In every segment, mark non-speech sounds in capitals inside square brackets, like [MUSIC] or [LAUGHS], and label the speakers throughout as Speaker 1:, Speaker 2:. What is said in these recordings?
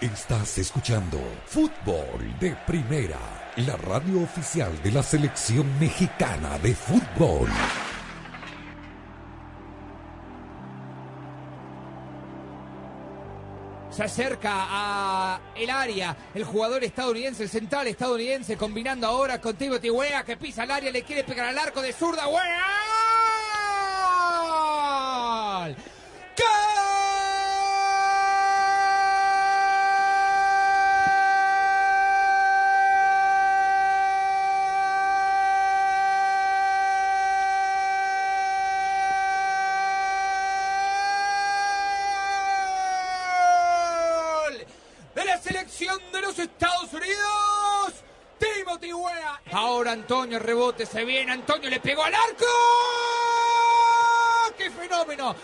Speaker 1: Estás escuchando Fútbol de Primera, la radio oficial de la selección mexicana de fútbol.
Speaker 2: Se acerca a el área el jugador estadounidense, el central estadounidense, combinando ahora con Timothy Wea que pisa el área, le quiere pegar al arco de zurda. ¡Wea! Rebote, se viene. Antonio le pegó al arco. ¡Qué fenómeno!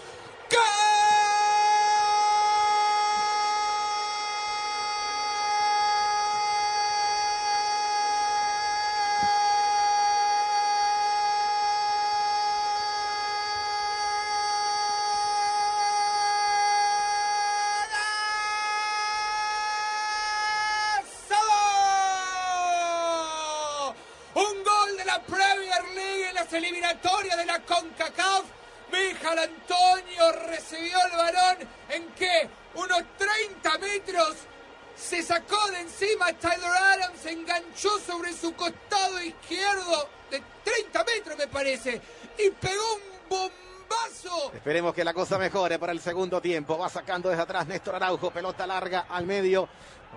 Speaker 3: Tiempo. Va sacando desde atrás Néstor Araujo, pelota larga al medio.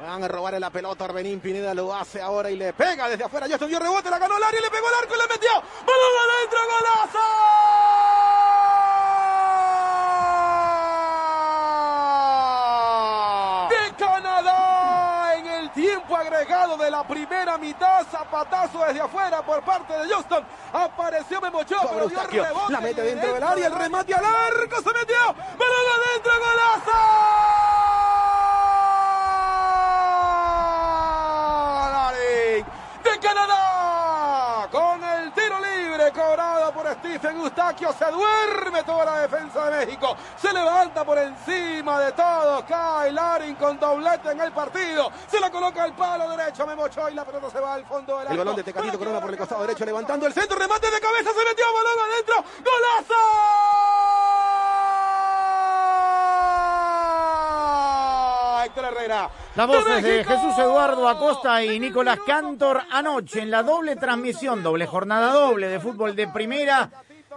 Speaker 3: Van a robar la pelota, Arbenín Pineda lo hace ahora y le pega desde afuera. Ya dio rebote, la ganó el área, le pegó el arco y le metió. ¡Balón adentro, golazo! De Canadá en el tiempo agregado de la primera mitad. Zapatazo desde afuera por parte de Houston. Apareció Memocho, pero dio rebote.
Speaker 4: la mete dentro del
Speaker 3: del
Speaker 4: área,
Speaker 3: el remate al arco, se metió. ¡Balón adentro, golazo! De Canadá con el tiro libre cobrado por Stephen Eustaquio se duerme toda la defensa de México se levanta por encima de todos cae Larin con doblete en el partido se la coloca al palo derecho Memo Ochoa y la pelota se va al fondo del
Speaker 4: El
Speaker 3: arco.
Speaker 4: balón de Tecatito Corona por el costado derecho,
Speaker 3: levantando el centro remate de cabeza se metió balón adentro golazo Héctor Herrera
Speaker 5: Las voces de
Speaker 3: México.
Speaker 5: Jesús Eduardo Acosta y Nicolás Cantor anoche en la doble transmisión, doble jornada doble de fútbol de primera.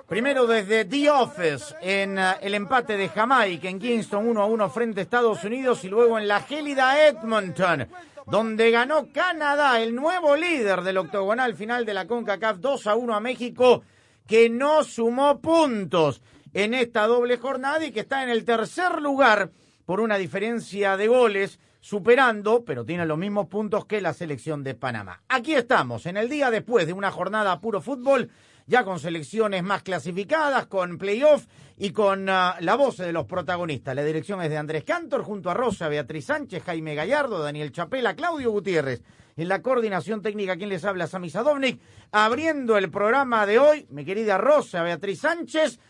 Speaker 5: Primero desde The Office en eh, el empate de Jamaica en Kingston 1 a 1 frente a Estados Unidos y luego en la gélida Edmonton donde ganó Canadá, el nuevo líder del octogonal final de la CONCACAF 2 a 1 a México que no sumó puntos en esta doble jornada y que está en el tercer lugar por una diferencia de goles, superando, pero tiene los mismos puntos que la selección de Panamá. Aquí estamos, en el día después de una jornada puro fútbol, ya con selecciones más clasificadas, con playoff y con ah, la voz de los protagonistas. La dirección es de Andrés Cantor, junto a Rosa, Beatriz Sánchez, Jaime Gallardo, Daniel Chapela, Claudio Gutiérrez. En la coordinación técnica, quien les habla, Sami Sadovnik. Abriendo el programa de hoy, mi querida Rosa, Beatriz Sánchez.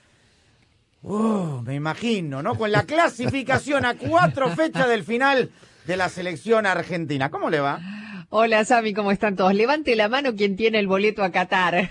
Speaker 5: Uh, me imagino, ¿no? Con la clasificación a cuatro fechas del final de la selección argentina. ¿Cómo le va?
Speaker 6: Hola Sami, ¿cómo están todos? Levante la mano quien tiene el boleto a Qatar.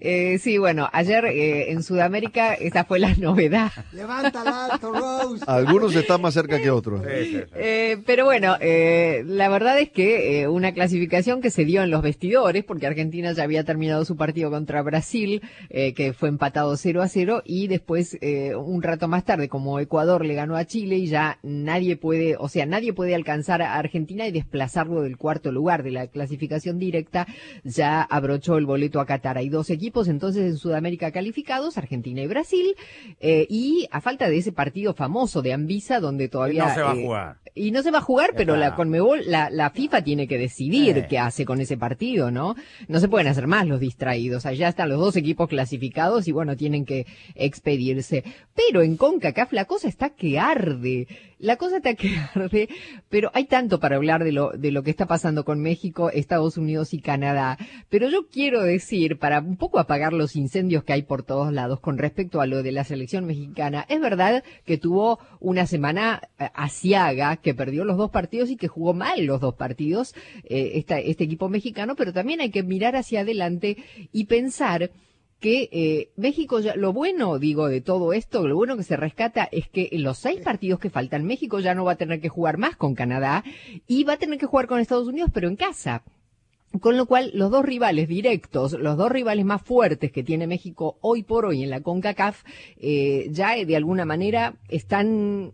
Speaker 6: Eh, sí, bueno, ayer eh, en Sudamérica esa fue la novedad.
Speaker 7: Levántala alto, Rose.
Speaker 8: Algunos están más cerca que otros.
Speaker 6: Eh, pero bueno, eh, la verdad es que eh, una clasificación que se dio en los vestidores, porque Argentina ya había terminado su partido contra Brasil, eh, que fue empatado 0 a 0, y después, eh, un rato más tarde, como Ecuador le ganó a Chile, y ya nadie puede, o sea, nadie puede alcanzar a Argentina y desplazarlo del cuarto lugar de la clasificación directa, ya abrochó el boleto a Qatar. Hay dos equipos entonces en Sudamérica calificados, Argentina y Brasil, eh, y a falta de ese partido famoso de Anvisa, donde todavía...
Speaker 5: no se va a
Speaker 6: eh,
Speaker 5: jugar.
Speaker 6: y no se va a jugar, pero la Conmebol, la, la FIFA tiene que decidir
Speaker 5: Eh.
Speaker 6: qué hace con ese partido, ¿no? No se pueden hacer más los distraídos. Allá están los dos equipos clasificados y bueno, tienen que expedirse. Pero en CONCACAF la cosa está que arde. La cosa está que [LAUGHS] arde, pero hay tanto para hablar de lo, de lo que está pasando con México, Estados Unidos y Canadá. Pero yo quiero decir, para un poco apagar los incendios que hay por todos lados con respecto a lo de la selección mexicana, es verdad que tuvo una semana eh, asiaga, que perdió los dos partidos y que jugó mal los dos partidos, eh, esta, este equipo mexicano, pero también hay que mirar hacia adelante y pensar que eh, México, ya, lo bueno, digo, de todo esto, lo bueno que se rescata es que en los seis partidos que faltan, México ya no va a tener que jugar más con Canadá y va a tener que jugar con Estados Unidos, pero en casa. Con lo cual, los dos rivales directos, los dos rivales más fuertes que tiene México hoy por hoy en la CONCACAF, eh, ya de alguna manera están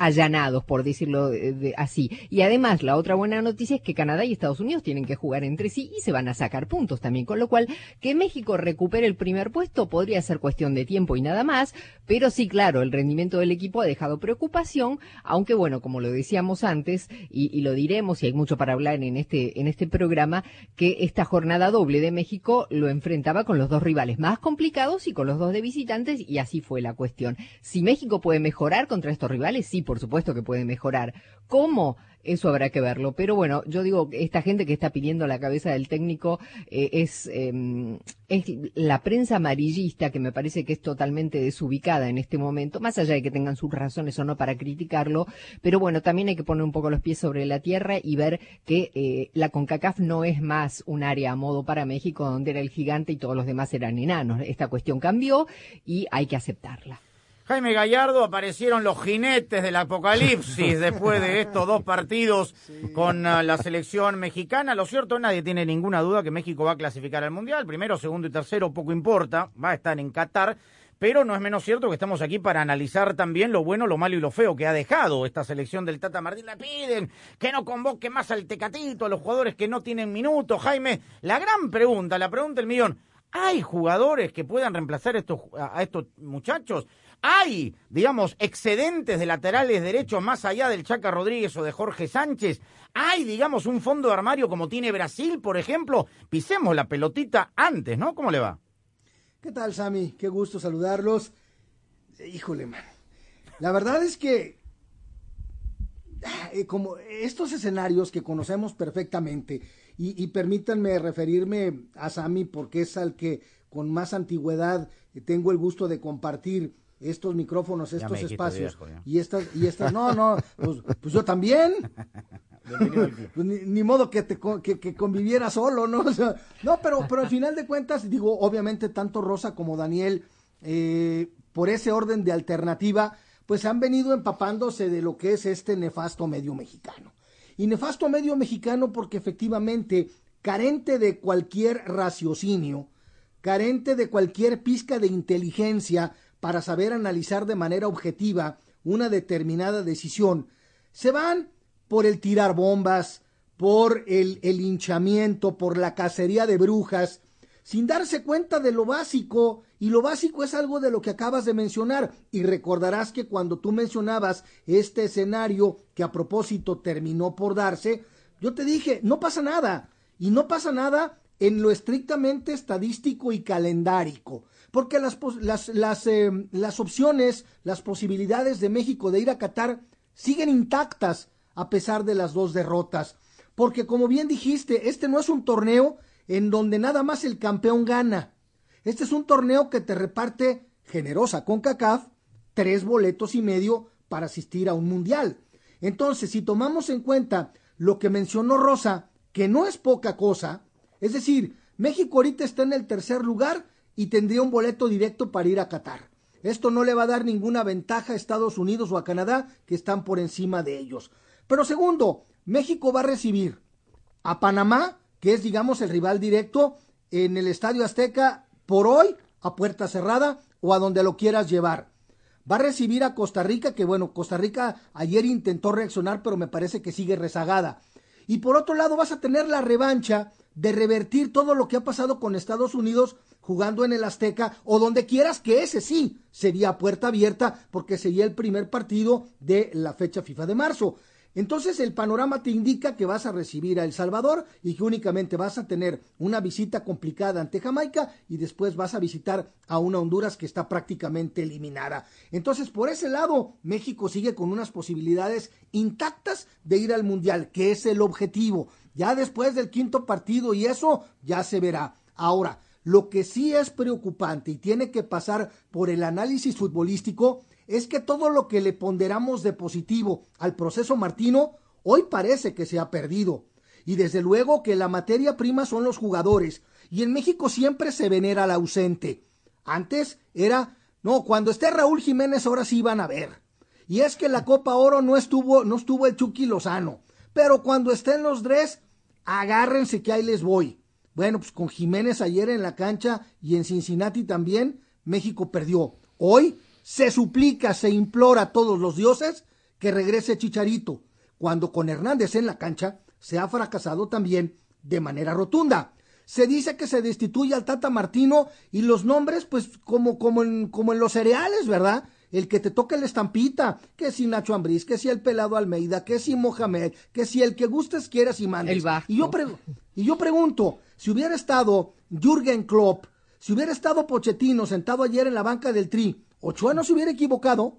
Speaker 6: allanados, por decirlo de, así. Y además, la otra buena noticia es que Canadá y Estados Unidos tienen que jugar entre sí y se van a sacar puntos también, con lo cual que México recupere el primer puesto podría ser cuestión de tiempo y nada más, pero sí, claro, el rendimiento del equipo ha dejado preocupación, aunque bueno, como lo decíamos antes, y, y lo diremos, y hay mucho para hablar en este, en este programa, que esta jornada doble de México lo enfrentaba con los dos rivales más complicados y con los dos de visitantes, y así fue la cuestión. Si México puede mejorar contra estos rivales, sí, por supuesto que puede mejorar. ¿Cómo? Eso habrá que verlo. Pero bueno, yo digo, esta gente que está pidiendo la cabeza del técnico eh, es, eh, es la prensa amarillista, que me parece que es totalmente desubicada en este momento, más allá de que tengan sus razones o no para criticarlo. Pero bueno, también hay que poner un poco los pies sobre la tierra y ver que eh, la CONCACAF no es más un área a modo para México, donde era el gigante y todos los demás eran enanos. Esta cuestión cambió y hay que aceptarla.
Speaker 5: Jaime Gallardo, aparecieron los jinetes del apocalipsis [LAUGHS] después de estos dos partidos con uh, la selección mexicana. Lo cierto, nadie tiene ninguna duda que México va a clasificar al Mundial. Primero, segundo y tercero, poco importa, va a estar en Qatar. Pero no es menos cierto que estamos aquí para analizar también lo bueno, lo malo y lo feo que ha dejado esta selección del Tata Martín. Le piden que no convoque más al Tecatito, a los jugadores que no tienen minutos. Jaime, la gran pregunta, la pregunta del millón. ¿Hay jugadores que puedan reemplazar estos, a estos muchachos? ¿Hay, digamos, excedentes de laterales derechos más allá del Chaca Rodríguez o de Jorge Sánchez? ¿Hay, digamos, un fondo de armario como tiene Brasil, por ejemplo? Pisemos la pelotita antes, ¿no? ¿Cómo le va?
Speaker 7: ¿Qué tal, Sami? Qué gusto saludarlos. Híjole, man. La verdad es que eh, como estos escenarios que conocemos perfectamente, y, y, permítanme referirme a Sami porque es al que con más antigüedad tengo el gusto de compartir estos micrófonos, estos espacios viejo, y estas y estas no, no, pues, pues yo también. [LAUGHS] pues ni, ni, modo que te que, que, conviviera solo, ¿no? [LAUGHS] O sea, no, pero pero al final de cuentas digo, obviamente tanto Rosa como Daniel eh, por ese orden de alternativa, pues han venido empapándose de lo que es este nefasto medio mexicano. Y nefasto medio mexicano porque efectivamente carente de cualquier raciocinio, carente de cualquier pizca de inteligencia para saber analizar de manera objetiva una determinada decisión, se van por el tirar bombas, por el, el hinchamiento, por la cacería de brujas, sin darse cuenta de lo básico, y lo básico es algo de lo que acabas de mencionar, y recordarás que cuando tú mencionabas este escenario que a propósito terminó por darse, yo te dije, no pasa nada, y no pasa nada en lo estrictamente estadístico y calendárico porque las, las, las, eh, las opciones, las posibilidades de México de ir a Qatar siguen intactas a pesar de las dos derrotas. Porque como bien dijiste, este no es un torneo en donde nada más el campeón gana. Este es un torneo que te reparte generosa con CACAF tres boletos y medio para asistir a un mundial. Entonces, si tomamos en cuenta lo que mencionó Rosa, que no es poca cosa, es decir, México ahorita está en el tercer lugar y tendría un boleto directo para ir a Qatar. Esto no le va a dar ninguna ventaja a Estados Unidos o a Canadá, que están por encima de ellos. Pero segundo, México va a recibir a Panamá, que es, digamos, el rival directo, en el Estadio Azteca por hoy, a puerta cerrada o a donde lo quieras llevar. Va a recibir a Costa Rica, que bueno, Costa Rica ayer intentó reaccionar, pero me parece que sigue rezagada. Y por otro lado vas a tener la revancha de revertir todo lo que ha pasado con Estados Unidos jugando en el Azteca o donde quieras que ese sí sería puerta abierta porque sería el primer partido de la fecha FIFA de marzo. Entonces el panorama te indica que vas a recibir a El Salvador y que únicamente vas a tener una visita complicada ante Jamaica y después vas a visitar a una Honduras que está prácticamente eliminada. Entonces por ese lado México sigue con unas posibilidades intactas de ir al Mundial, que es el objetivo. Ya después del quinto partido y eso ya se verá. Ahora, lo que sí es preocupante y tiene que pasar por el análisis futbolístico es que todo lo que le ponderamos de positivo al proceso Martino hoy parece que se ha perdido. Y desde luego que la materia prima son los jugadores. Y en México siempre se venera al ausente. Antes era, no, cuando esté Raúl Jiménez ahora sí van a ver. Y es que la Copa Oro no estuvo, no estuvo el Chucky Lozano. Pero cuando estén los tres, agárrense que ahí les voy. Bueno, pues con Jiménez ayer en la cancha y en Cincinnati también, México perdió. Hoy se suplica, se implora a todos los dioses que regrese Chicharito, cuando con Hernández en la cancha se ha fracasado también de manera rotunda. Se dice que se destituye al Tata Martino y los nombres, pues como, como, en, como en los cereales, ¿verdad? El que te toque la estampita, que si Nacho Ambriz, que si el pelado Almeida, que si Mohamed, que si el que gustes quieras y mandes. y, yo y yo pregunto, si hubiera estado Jürgen Klopp, si hubiera estado Pochettino sentado ayer en la banca del Tri, Ochoa no se hubiera equivocado.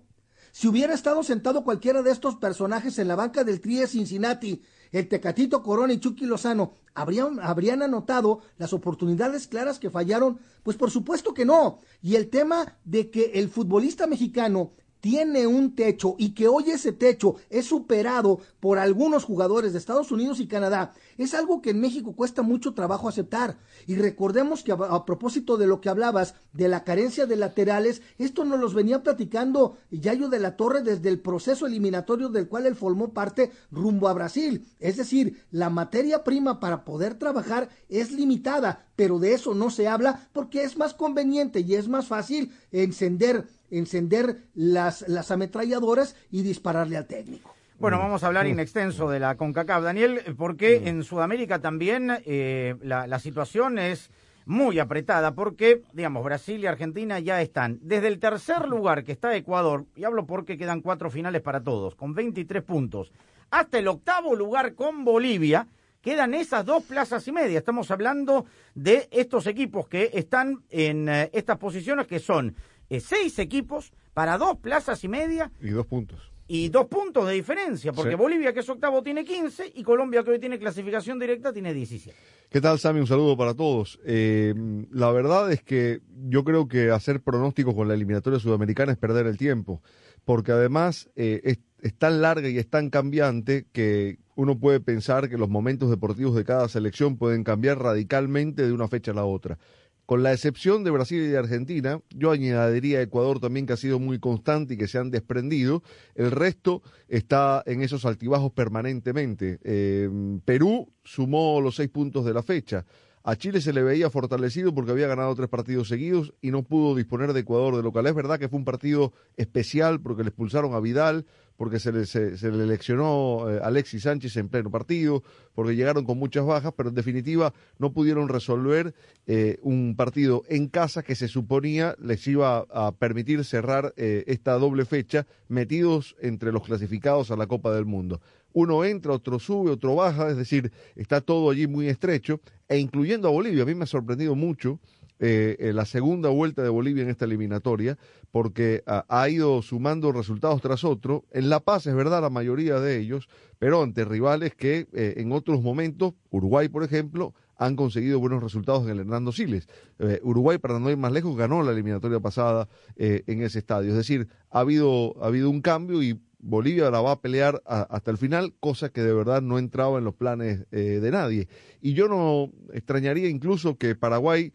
Speaker 7: Si hubiera estado sentado cualquiera de estos personajes en la banca del Tri de Cincinnati, el Tecatito Corona y Chucky Lozano, ¿habrían, ¿habrían anotado las oportunidades claras que fallaron? Pues por supuesto que no. Y el tema de que el futbolista mexicano tiene un techo y que hoy ese techo es superado por algunos jugadores de Estados Unidos y Canadá, es algo que en México cuesta mucho trabajo aceptar. Y recordemos que a, propósito de lo que hablabas de la carencia de laterales, esto nos los venía platicando Yayo de la Torre desde el proceso eliminatorio del cual él formó parte rumbo a Brasil. Es decir, la materia prima para poder trabajar es limitada, pero de eso no se habla porque es más conveniente y es más fácil encender encender las, las ametralladoras y dispararle al técnico.
Speaker 5: Bueno, vamos a hablar in extenso de la CONCACAF, Daniel, porque en Sudamérica también eh, la, la situación es muy apretada porque, digamos, Brasil y Argentina ya están desde el tercer lugar que está Ecuador, y hablo porque quedan cuatro finales para todos, con 23 puntos, hasta el octavo lugar con Bolivia, quedan esas dos plazas y media. Estamos hablando de estos equipos que están en eh, estas posiciones que son seis equipos para dos plazas y media.
Speaker 8: Y dos puntos.
Speaker 5: Y dos puntos de diferencia, porque Bolivia, que es octavo, tiene 15 y Colombia, que hoy tiene clasificación directa, tiene 17.
Speaker 8: ¿Qué tal, Sammy? Un saludo para todos. Eh, la verdad es que yo creo que hacer pronósticos con la eliminatoria sudamericana es perder el tiempo, porque además eh, es, es tan larga y es tan cambiante que uno puede pensar que los momentos deportivos de cada selección pueden cambiar radicalmente de una fecha a la otra con la excepción de Brasil y de Argentina, yo añadiría a Ecuador también que ha sido muy constante y que se han desprendido, el resto está en esos altibajos permanentemente. Eh, Perú sumó los seis puntos de la fecha. A Chile se le veía fortalecido porque había ganado tres partidos seguidos y no pudo disponer de Ecuador de local. Es verdad que fue un partido especial porque le expulsaron a Vidal, porque se le, se, le eleccionó eh, Alexis Sánchez en pleno partido, porque llegaron con muchas bajas, pero en definitiva no pudieron resolver eh, un partido en casa que se suponía les iba a permitir cerrar eh, esta doble fecha metidos entre los clasificados a la Copa del Mundo. Uno entra, otro sube, otro baja, es decir, está todo allí muy estrecho, e incluyendo a Bolivia. A mí me ha sorprendido mucho eh, la segunda vuelta de Bolivia en esta eliminatoria, porque ha, ido sumando resultados tras otro. En La Paz es verdad la mayoría de ellos, pero ante rivales que eh, en otros momentos, Uruguay por ejemplo, han conseguido buenos resultados en el Hernando Siles. Eh, Uruguay, para no ir más lejos, ganó la eliminatoria pasada en ese estadio. Es decir, ha habido, ha habido un cambio y Bolivia la va a pelear hasta el final, cosa que de verdad no entraba en los planes de nadie. Y yo no extrañaría incluso que Paraguay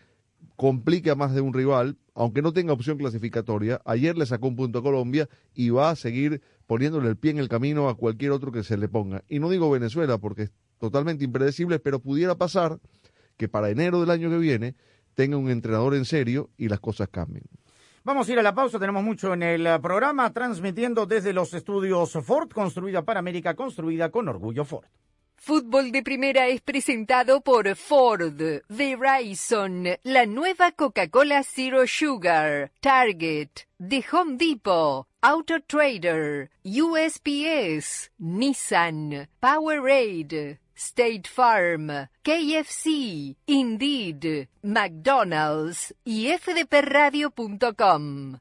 Speaker 8: complica más de un rival, aunque no tenga opción clasificatoria. Ayer le sacó un punto a Colombia y va a seguir poniéndole el pie en el camino a cualquier otro que se le ponga. Y no digo Venezuela porque es totalmente impredecible, pero pudiera pasar que para enero del año que viene tenga un entrenador en serio y las cosas cambien.
Speaker 5: Vamos a ir a la pausa, tenemos mucho en el programa, transmitiendo desde los estudios Ford, construida para América, construida con orgullo Ford.
Speaker 6: Fútbol de Primera es presentado por Ford, Verizon, la nueva Coca-Cola Zero Sugar, Target, The Home Depot, Auto Trader, USPS, Nissan, Powerade, State Farm, KFC, Indeed, McDonald's y fdpradio.com.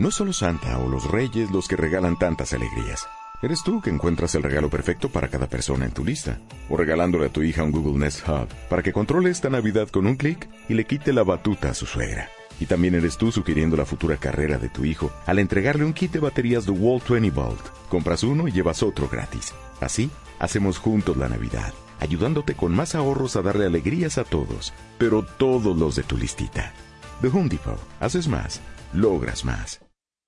Speaker 9: No solo Santa o los Reyes los que regalan tantas alegrías. Eres tú que encuentras el regalo perfecto para cada persona en tu lista. O regalándole a tu hija un Google Nest Hub para que controle esta Navidad con un clic y le quite la batuta a su suegra. Y también eres tú sugiriendo la futura carrera de tu hijo al entregarle un kit de baterías de Wall 20 Volt. Compras uno y llevas otro gratis. Así, hacemos juntos la Navidad, ayudándote con más ahorros a darle alegrías a todos, pero todos los de tu listita. The Home Depot. Haces más, logras más.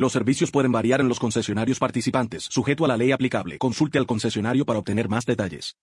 Speaker 10: Los servicios pueden variar en los concesionarios participantes, sujeto a la ley aplicable. Consulte al concesionario para obtener más detalles.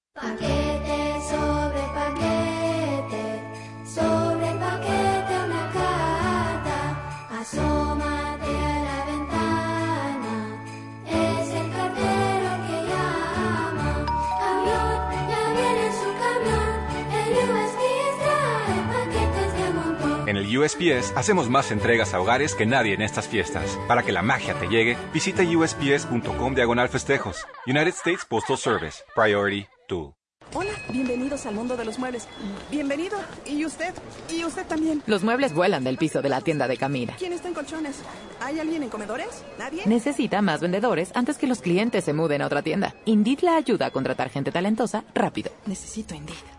Speaker 11: USPS
Speaker 12: hacemos más entregas a hogares que nadie en estas fiestas. Para que la magia te llegue, visita usps.com diagonal festejos. United States Postal Service. Priority 2.
Speaker 13: Hola, bienvenidos al mundo de los muebles. Bienvenido. ¿Y usted? ¿Y usted también?
Speaker 14: Los muebles vuelan del piso de la tienda de Camina.
Speaker 13: ¿Quién está en colchones? ¿Hay alguien en comedores? ¿Nadie?
Speaker 14: Necesita más vendedores antes que los clientes se muden a otra tienda. Indeed la ayuda a contratar gente talentosa rápido.
Speaker 13: Necesito Indeed.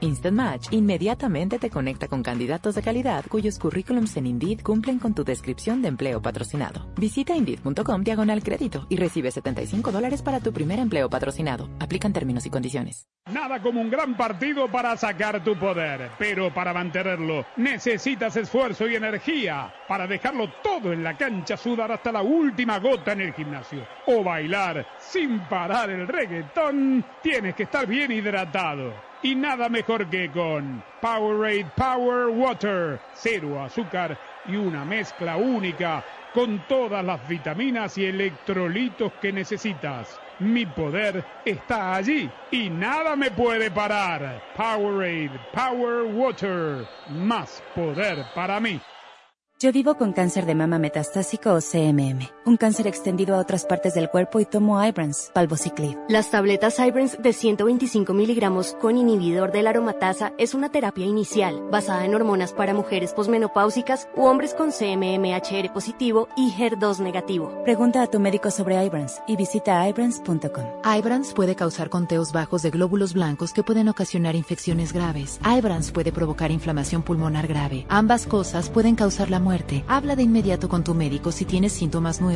Speaker 14: Instant Match inmediatamente te conecta con candidatos de calidad cuyos currículums en Indeed cumplen con tu descripción de empleo patrocinado. Visita Indeed.com diagonal crédito y recibe 75 dólares para tu primer empleo patrocinado. Aplican términos y condiciones.
Speaker 15: Nada como un gran partido para sacar tu poder, pero para mantenerlo necesitas esfuerzo y energía. Para dejarlo todo en la cancha, sudar hasta la última gota en el gimnasio o bailar sin parar el reggaetón, tienes que estar bien hidratado. Y nada mejor que con Powerade Power Water, cero azúcar y una mezcla única con todas las vitaminas y electrolitos que necesitas. Mi poder está allí y nada me puede parar. Powerade Power Water, más poder para mí.
Speaker 16: Yo vivo con cáncer de mama metastásico o CMM, un cáncer extendido a otras partes del cuerpo y tomo Ibrance, palbociclib.
Speaker 17: Las tabletas Ibrance de 125 miligramos con inhibidor de la aromatasa es una terapia inicial basada en hormonas para mujeres posmenopáusicas u hombres con CMMHR positivo y HER2 negativo.
Speaker 16: Pregunta a tu médico sobre Ibrance y visita ibrance.com.
Speaker 18: Ibrance puede causar conteos bajos de glóbulos blancos que pueden ocasionar infecciones graves. Ibrance puede provocar inflamación pulmonar grave. Ambas cosas pueden causar la muerte. Habla de inmediato con tu médico si tienes síntomas nuevos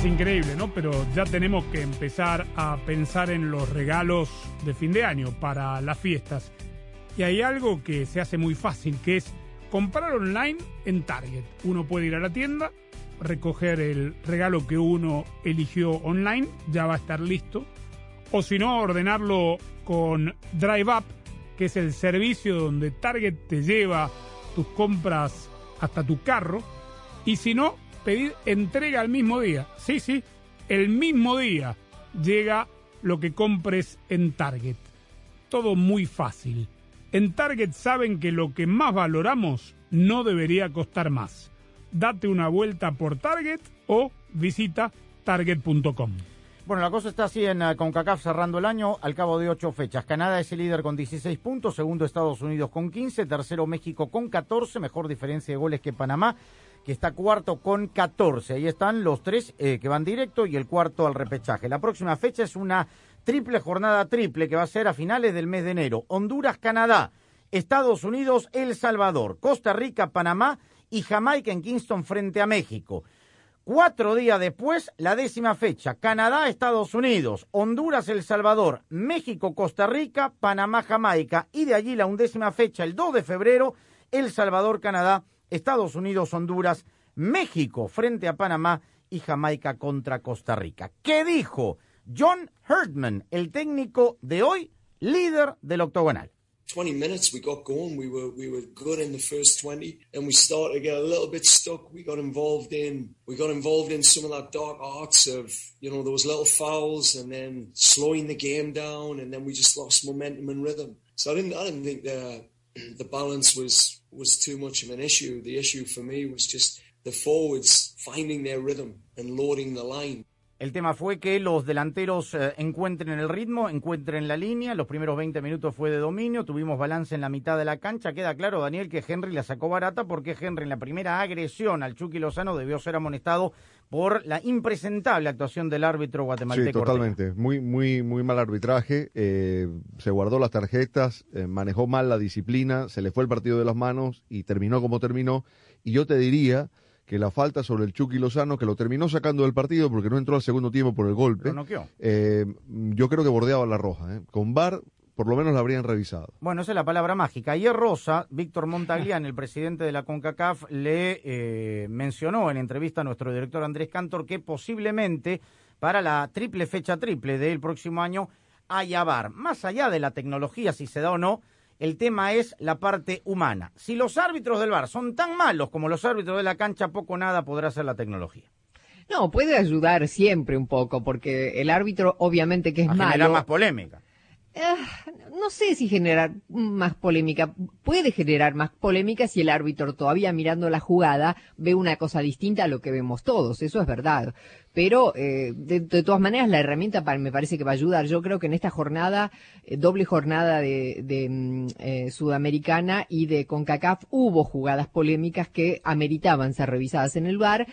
Speaker 15: Es increíble, ¿no? Pero ya tenemos que empezar a pensar en los regalos de fin de año para las fiestas. Y hay algo que se hace muy fácil, que es comprar online en Target. Uno puede ir a la tienda, recoger el regalo que uno eligió online, ya va a estar listo. O si no, ordenarlo con Drive Up, que es el servicio donde Target te lleva tus compras hasta tu carro. Y si no, pedir entrega al mismo día. Sí, sí, el mismo día llega lo que compres en Target. Todo muy fácil. En Target saben que lo que más valoramos no debería costar más. Date una vuelta por Target o visita target.com.
Speaker 5: Bueno, la cosa está así en uh, CONCACAF cerrando el año al cabo de ocho fechas. Canadá es el líder con 16 puntos, segundo Estados Unidos con 15, tercero México con 14, mejor diferencia de goles que Panamá, que está cuarto con 14. Ahí están los tres eh, que van directo y el cuarto al repechaje. La próxima fecha es una triple jornada triple que va a ser a finales del mes de enero. Honduras, Canadá, Estados Unidos, El Salvador, Costa Rica, Panamá y Jamaica en Kingston frente a México. Cuatro días después, la décima fecha, Canadá, Estados Unidos, Honduras, El Salvador, México, Costa Rica, Panamá, Jamaica y de allí la undécima fecha, el 2 de febrero, El Salvador, Canadá, Estados Unidos, Honduras, México frente a Panamá y Jamaica contra Costa Rica. ¿Qué dijo John Herdman, el técnico de hoy, líder del octogonal?
Speaker 19: 20 minutes we got going we were we were good in the first 20 and we started to get a little bit stuck we got involved in we got involved in some of that dark arts of you know those little fouls and then slowing the game down and then we just lost momentum and rhythm so i didn't i didn't think the [CLEARS THROAT] the balance was was too much of an issue the issue for me was just the forwards finding their rhythm and loading the line
Speaker 5: El tema fue que los delanteros eh, encuentren el ritmo, encuentren la línea. Los primeros 20 minutos fue de dominio, tuvimos balance en la mitad de la cancha. Queda claro, Daniel, que Henry la sacó barata porque Henry en la primera agresión al Chucky Lozano debió ser amonestado por la impresentable actuación del árbitro guatemalteco.
Speaker 8: Sí, totalmente. Muy, muy, muy mal arbitraje. Eh, se guardó las tarjetas, eh, manejó mal la disciplina, se le fue el partido de las manos y terminó como terminó. Y yo te diría que la falta sobre el Chucky Lozano, que lo terminó sacando del partido porque no entró al segundo tiempo por el golpe, eh, yo creo que bordeaba la roja. ¿eh? Con VAR por lo menos la habrían revisado.
Speaker 5: Bueno, esa es la palabra mágica. Ayer Rosa, Víctor Montagliani, el presidente de la CONCACAF, le eh, mencionó en entrevista a nuestro director Andrés Cantor que posiblemente para la triple fecha triple del próximo año haya VAR. Más allá de la tecnología, si se da o no, el tema es la parte humana. Si los árbitros del bar son tan malos como los árbitros de la cancha, poco o nada podrá hacer la tecnología.
Speaker 6: No, puede ayudar siempre un poco, porque el árbitro obviamente que es
Speaker 5: A
Speaker 6: malo.
Speaker 5: más polémica.
Speaker 6: Ah, no sé si generar más polémica. Puede generar más polémica si el árbitro todavía mirando la jugada ve una cosa distinta a lo que vemos todos. Eso es verdad. Pero eh, de, todas maneras la herramienta pa- me parece que va a ayudar. Yo creo que en esta jornada, eh, doble jornada de, de, mm, eh, sudamericana y de CONCACAF, hubo jugadas polémicas que ameritaban ser revisadas en el VAR.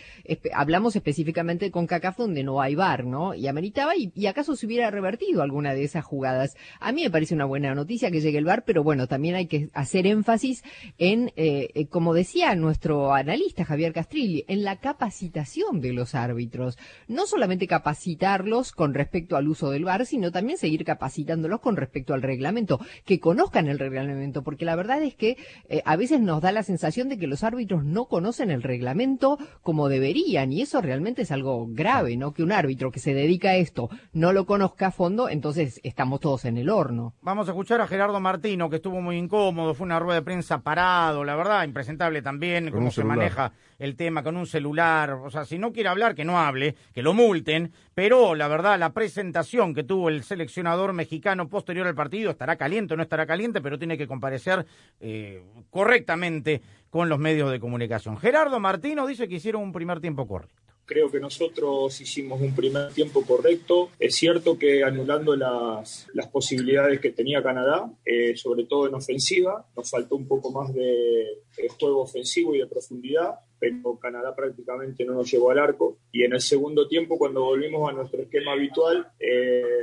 Speaker 6: Hablamos específicamente de CONCACAF donde no hay VAR, ¿no? Y ameritaba y, y acaso se hubiera revertido alguna de esas jugadas. A mí me parece una buena noticia que llegue el VAR, pero bueno, también hay que hacer énfasis en, eh, eh, como decía nuestro analista Javier Castrilli, en la capacitación de los árbitros. No solamente capacitarlos con respecto al uso del VAR, sino también seguir capacitándolos con respecto al reglamento, que conozcan el reglamento, porque la verdad es que eh, a veces nos da la sensación de que los árbitros no conocen el reglamento como deberían, y eso realmente es algo grave, ¿no? Que un árbitro que se dedica a esto no lo conozca a fondo, entonces estamos todos en el horno.
Speaker 5: Vamos a escuchar a Gerardo Martino, que estuvo muy incómodo, fue una rueda de prensa parado, la verdad, impresentable también,
Speaker 8: Con
Speaker 5: cómo se maneja el tema con un celular. O sea, si no quiere hablar, que no hable, que lo multen. Pero la verdad, la presentación que tuvo el seleccionador mexicano posterior al partido estará caliente o no estará caliente, pero tiene que comparecer eh, correctamente con los medios de comunicación. Gerardo Martino dice que hicieron un primer tiempo correcto.
Speaker 20: Creo que nosotros hicimos un primer tiempo correcto. Es cierto que anulando las, las posibilidades que tenía Canadá, eh, sobre todo en ofensiva, nos faltó un poco más de, de juego ofensivo y de profundidad, pero Canadá prácticamente no nos llevó al arco. Y en el segundo tiempo, cuando volvimos a nuestro esquema habitual, eh,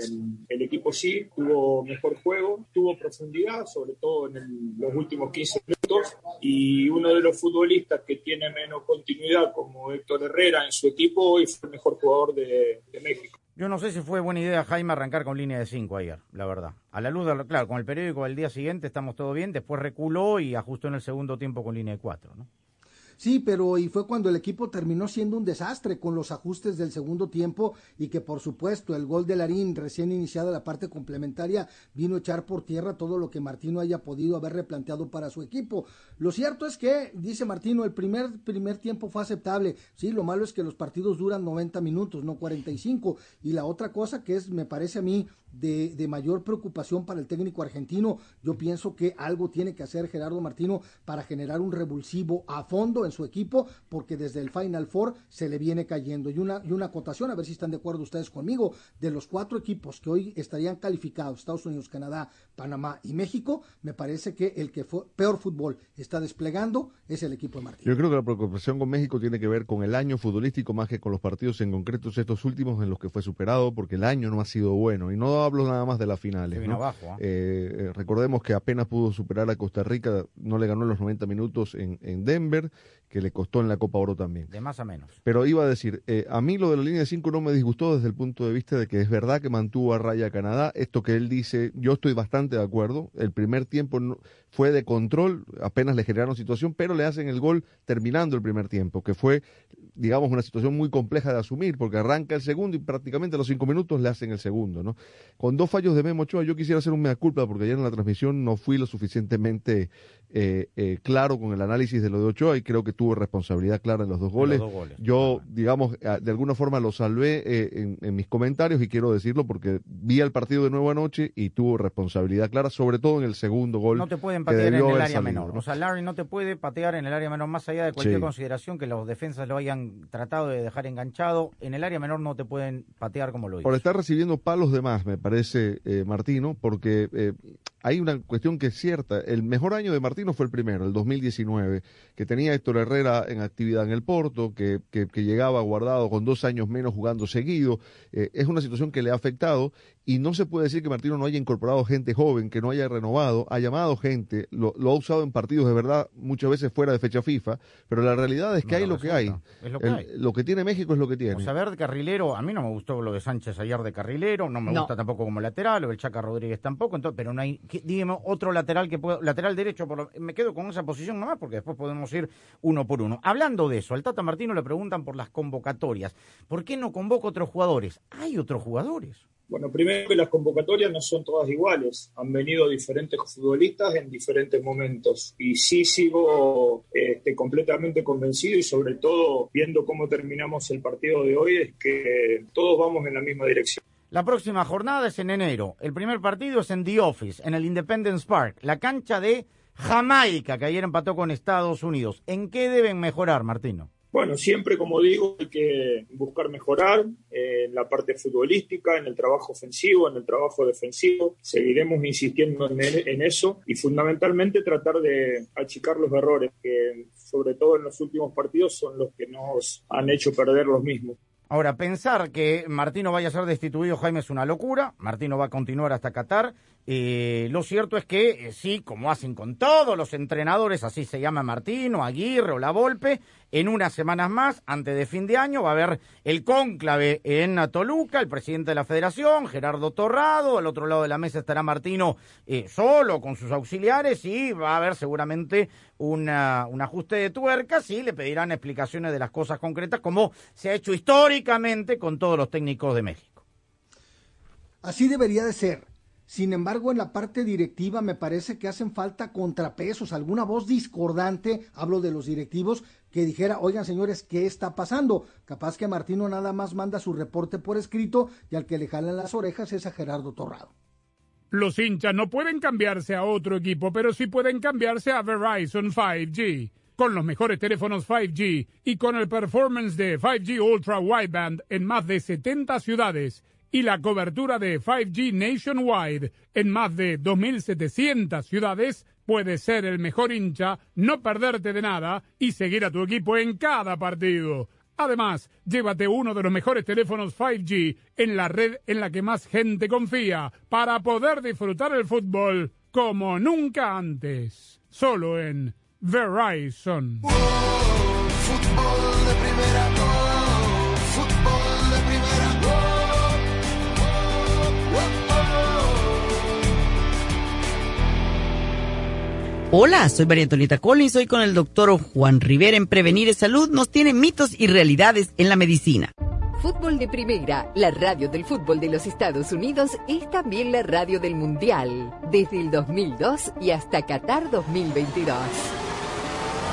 Speaker 20: el equipo sí tuvo mejor juego, tuvo profundidad, sobre todo en los últimos 15 minutos. Y uno de los futbolistas que tiene menos continuidad, como Héctor Herrera en su equipo, hoy fue el mejor jugador de, México.
Speaker 5: Yo no sé si fue buena idea, Jaime, arrancar con línea de 5 ayer, la verdad. A la luz, de claro, con el periódico del día siguiente estamos todo bien, después reculó y ajustó en el segundo tiempo con línea de 4, ¿no?
Speaker 7: Sí, pero y fue cuando el equipo terminó siendo un desastre con los ajustes del segundo tiempo y que por supuesto el gol de Larín recién iniciada la parte complementaria vino a echar por tierra todo lo que Martino haya podido haber replanteado para su equipo. Lo cierto es que, dice Martino, el primer, primer tiempo fue aceptable. Sí, lo malo es que los partidos duran 90 minutos, no 45. Y la otra cosa que es, me parece a mí, de, mayor preocupación para el técnico argentino. Yo pienso que algo tiene que hacer Gerardo Martino para generar un revulsivo a fondo en su equipo, porque desde el Final Four se le viene cayendo. Y una, y una acotación, a ver si están de acuerdo ustedes conmigo, de los cuatro equipos que hoy estarían calificados, Estados Unidos, Canadá, Panamá y México, me parece que el que fue, peor fútbol está desplegando es el equipo de Martino.
Speaker 8: Yo creo que la preocupación con México tiene que ver con el año futbolístico más que con los partidos en concretos estos últimos en los que fue superado, porque el año no ha sido bueno. Y no hablo nada más de las finales. ¿no?
Speaker 5: abajo, ¿eh?
Speaker 8: Eh, recordemos que apenas pudo superar a Costa Rica, no le ganó en los 90 minutos en, en, Denver, que le costó en la Copa Oro también.
Speaker 5: De más a menos.
Speaker 8: Pero iba a decir, eh, a mí lo de la línea de 5 no me disgustó desde el punto de vista de que es verdad que mantuvo a raya a Canadá. Esto que él dice, yo estoy bastante de acuerdo. El primer tiempo no, fue de control, apenas le generaron situación, pero le hacen el gol terminando el primer tiempo, que fue, digamos, una situación muy compleja de asumir, porque arranca el segundo y prácticamente a los cinco minutos le hacen el segundo, ¿no? Con dos fallos de Memo Ochoa, yo quisiera hacer un mea culpa, porque ayer en la transmisión no fui lo suficientemente eh, eh, claro con el análisis de lo de Ochoa y creo que tuvo responsabilidad clara en los dos goles.
Speaker 5: Los dos goles
Speaker 8: yo, digamos, de alguna forma lo salvé eh, en, en, mis comentarios y quiero decirlo porque vi el partido de nuevo anoche y tuvo responsabilidad clara, sobre todo en el segundo gol.
Speaker 5: No te pueden patear en el área salido, menor. ¿no? O sea, Larry no te puede patear en el área menor, más allá de cualquier sí. consideración que los defensas lo hayan tratado de dejar enganchado. En el área menor no te pueden patear como lo hizo.
Speaker 8: Por estar recibiendo palos de más, me parece, eh, Martino, porque eh, hay una cuestión que es cierta. El mejor año de Martino fue el primero, el 2019, que tenía Héctor Herrera en actividad en el Porto, que, que, que llegaba guardado con dos años menos jugando seguido. Eh, es una situación que le ha afectado y no se puede decir que Martino no haya incorporado gente joven, que no haya renovado, ha llamado gente, lo, lo ha usado en partidos de verdad, muchas veces fuera de fecha FIFA, pero la realidad es que no, hay lo que hay.
Speaker 5: Es lo que,
Speaker 8: el,
Speaker 5: hay.
Speaker 8: lo que tiene México es lo que tiene.
Speaker 5: O sea, ver de carrilero, a mí no me gustó lo de Sánchez ayer de carrilero, no me no. gusta tampoco como lateral, lo del Chaca Rodríguez tampoco, entonces, pero no hay, dígame, otro lateral que pueda, lateral derecho, por lo, me quedo con esa posición nomás porque después podemos ir uno por uno. Hablando de eso, al Tata Martino le preguntan por las convocatorias. ¿Por qué no convoca otros jugadores? Hay otros jugadores.
Speaker 20: Bueno, primero que las convocatorias no son todas iguales. Han venido diferentes futbolistas en diferentes momentos. Y sí sigo este, completamente convencido y sobre todo viendo cómo terminamos el partido de hoy es que todos vamos en la misma dirección.
Speaker 5: La próxima jornada es en enero. El primer partido es en The Office, en el Independence Park, la cancha de Jamaica, que ayer empató con Estados Unidos. ¿En qué deben mejorar, Martino?
Speaker 20: Bueno, siempre, como digo, hay que buscar mejorar eh, en la parte futbolística, en el trabajo ofensivo, en el trabajo defensivo. Seguiremos insistiendo en, en, eso y fundamentalmente tratar de achicar los errores que, sobre todo en los últimos partidos, son los que nos han hecho perder los mismos.
Speaker 5: Ahora, pensar que Martino vaya a ser destituido, Jaime, es una locura. Martino va a continuar hasta Qatar. Eh, lo cierto es que, eh, sí, como hacen con todos los entrenadores, así se llama Martino, Aguirre o La Volpe, en unas semanas más, antes de fin de año, va a haber el cónclave en Toluca, el presidente de la federación, Gerardo Torrado, al otro lado de la mesa estará Martino eh, solo con sus auxiliares y va a haber seguramente una, un ajuste de tuercas y le pedirán explicaciones de las cosas concretas, como se ha hecho históricamente con todos los técnicos de México.
Speaker 7: Así debería de ser. Sin embargo, en la parte directiva me parece que hacen falta contrapesos, alguna voz discordante, hablo de los directivos, que dijera, oigan señores, ¿qué está pasando? Capaz que Martino nada más manda su reporte por escrito y al que le jalan las orejas es a Gerardo Torrado.
Speaker 15: Los hinchas no pueden cambiarse a otro equipo, pero sí pueden cambiarse a Verizon 5G. Con los mejores teléfonos 5G y con el performance de 5G Ultra Wideband en más de 70 ciudades y la cobertura de 5G nationwide en más de 2.700 ciudades, puedes ser el mejor hincha, no perderte de nada y seguir a tu equipo en cada partido. Además, llévate uno de los mejores teléfonos 5G en la red en la que más gente confía para poder disfrutar el fútbol como nunca antes. Solo en Verizon.
Speaker 21: Hola, soy María Antonieta Collins, soy con el doctor Juan Rivera en Prevenir es Salud. Nos tiene mitos y realidades en la medicina.
Speaker 6: Fútbol de Primera, la radio del fútbol de los Estados Unidos, es también la radio del Mundial, desde el 2002 y hasta Qatar 2022.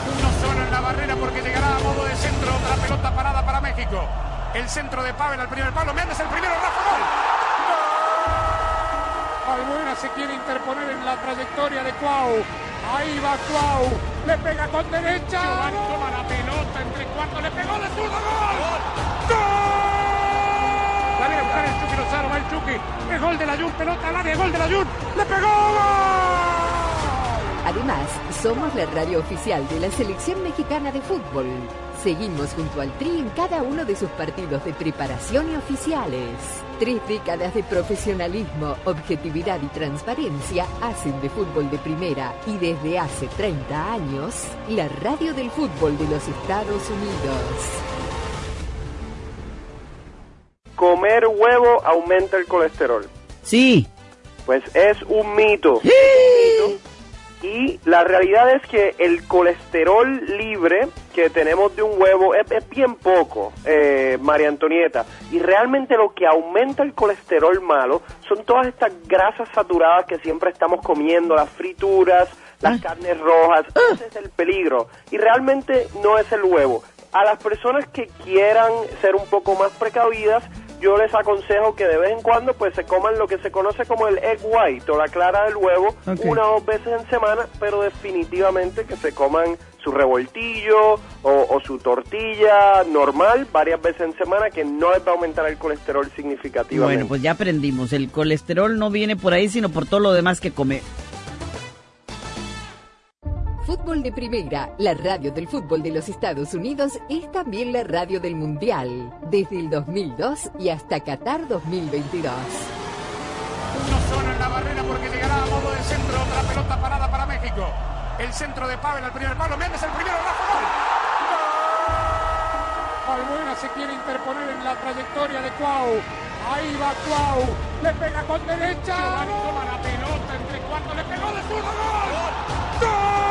Speaker 22: Uno solo en la barrera porque llegará a modo de centro otra pelota parada para México. El centro de Pavel al primer palo. Méndez el primero, Rafa Gol. Albuena se quiere interponer en la trayectoria de Cuau. Ahí va Cuau. Le pega con derecha. Giovanni toma la pelota entre cuartos. Le pegó de zurdo. ¡Gol! Sale a buscar el Chucky Lozano. Va el Chucky. Es gol de la Jun. Pelota al área. Gol de la Jun. Le pegó. ¡Gol!
Speaker 6: Además, somos la radio oficial de la Selección Mexicana de Fútbol. Seguimos junto al Tri en cada uno de sus partidos de preparación y oficiales. Tres décadas de profesionalismo, objetividad y transparencia hacen de fútbol de primera y desde hace 30 años, la radio del fútbol de los Estados Unidos.
Speaker 23: Comer huevo aumenta el colesterol.
Speaker 21: Sí.
Speaker 23: Pues es un mito. Mito. Y la realidad es que el colesterol libre que tenemos de un huevo es, es bien poco, eh, María Antonieta. Y realmente lo que aumenta el colesterol malo son todas estas grasas saturadas que siempre estamos comiendo, las frituras, las carnes rojas. Ese es el peligro. Y realmente no es el huevo. A las personas que quieran ser un poco más precavidas, yo les aconsejo que de vez en cuando pues se coman lo que se conoce como el egg white o la clara del huevo una o dos veces en semana, pero definitivamente que se coman su revoltillo o, o su tortilla normal varias veces en semana que no les va a aumentar el colesterol significativamente.
Speaker 21: Bueno, pues ya aprendimos. El colesterol no viene por ahí, sino por todo lo demás que come.
Speaker 6: Fútbol de Primera, la radio del fútbol de los Estados Unidos, es también la radio del Mundial, desde el 2002 y hasta Qatar 2022.
Speaker 22: Uno solo en la barrera porque llegará a modo de centro otra pelota parada para México. El centro de Pavel al primer palo. Méndez el primero, Rafa Gol. Albuena se quiere interponer en la trayectoria de Cuau. Ahí va Cuau. Le pega con derecha. Giovanni toma la pelota entre cuartos. Le pegó de zurdo. ¡Gol! Sale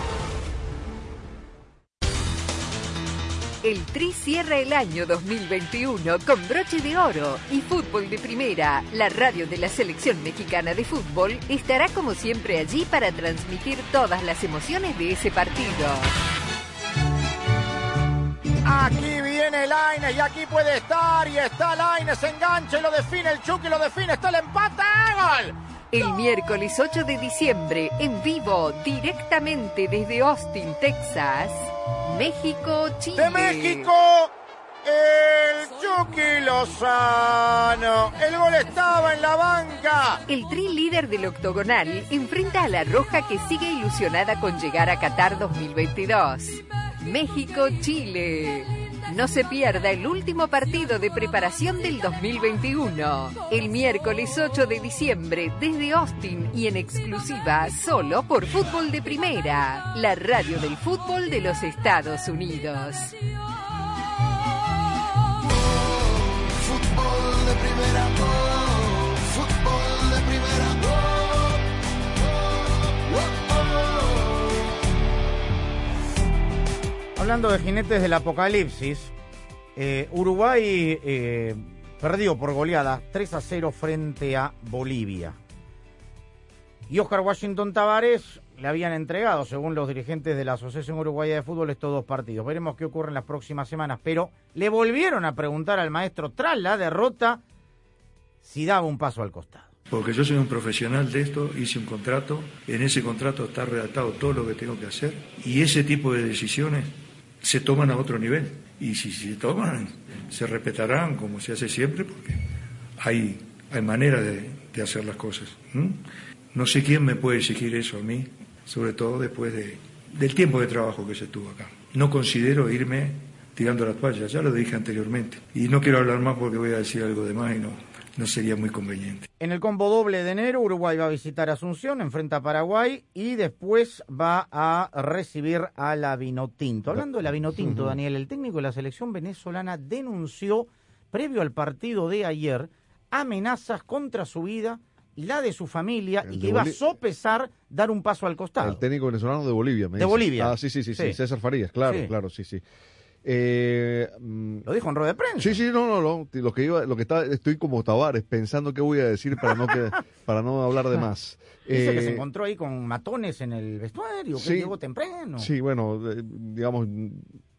Speaker 6: El Tri cierra el año 2021 con broche de oro y fútbol de primera. La radio de la selección mexicana de fútbol estará como siempre allí para transmitir todas las emociones de ese partido.
Speaker 5: Aquí viene Laines y aquí puede estar y está Laines, engancha y lo define el Chucky, lo define, está el empate, gol.
Speaker 6: El miércoles 8 de diciembre, en vivo, directamente desde Austin, Texas, México, Chile.
Speaker 5: De México, el Chucky Lozano. El gol estaba en la banca.
Speaker 6: El tri líder del octogonal enfrenta a la Roja que sigue ilusionada con llegar a Qatar 2022. México-Chile. No se pierda el último partido de preparación del 2021. El miércoles 8 de diciembre desde Austin y en exclusiva solo por Fútbol de Primera, la radio del fútbol de los Estados Unidos.
Speaker 24: Fútbol de primera,
Speaker 5: Hablando de jinetes del apocalipsis, eh, Uruguay eh, perdió por goleada 3 a 0 frente a Bolivia. Y Oscar Washington Tavares le habían entregado, según los dirigentes de la Asociación Uruguaya de Fútbol, estos dos partidos. Veremos qué ocurre en las próximas semanas. Pero le volvieron a preguntar al maestro tras la derrota si daba un paso al costado.
Speaker 25: Porque yo soy un profesional de esto, hice un contrato, en ese contrato está redactado todo lo que tengo que hacer y ese tipo de decisiones se toman a otro nivel. Y si se toman, se respetarán como se hace siempre porque hay, hay manera de, de hacer las cosas. No sé quién me puede exigir eso a mí, sobre todo después de, del tiempo de trabajo que se tuvo acá. No considero irme tirando la toalla, ya lo dije anteriormente. Y no quiero hablar más porque voy a decir algo de más y no, no sería muy conveniente.
Speaker 5: En el combo doble de enero, Uruguay va a visitar Asunción, enfrenta a Paraguay y después va a recibir a la Vinotinto. Hablando de la Vinotinto. Daniel, el técnico de la selección venezolana denunció, previo al partido de ayer, amenazas contra su vida y la de su familia
Speaker 8: El
Speaker 5: y que iba a sopesar dar un paso al costado.
Speaker 8: El técnico venezolano de Bolivia, me
Speaker 5: De
Speaker 8: dice.
Speaker 5: Bolivia.
Speaker 8: Ah, sí, sí, sí, sí,
Speaker 5: Sí.
Speaker 8: César Farías, claro,
Speaker 5: Sí.
Speaker 8: claro, sí, sí. Eh, mm,
Speaker 5: Lo dijo en rueda de prensa.
Speaker 8: Sí, sí, no, no, no. Lo que iba, lo que está, estoy como Tavares pensando qué voy a decir para no que, [LAUGHS] para no hablar de más.
Speaker 5: Dice que
Speaker 8: Eh,
Speaker 5: se encontró ahí con matones en el vestuario, que
Speaker 8: sí.
Speaker 5: llegó temprano.
Speaker 8: Sí, bueno, eh, digamos,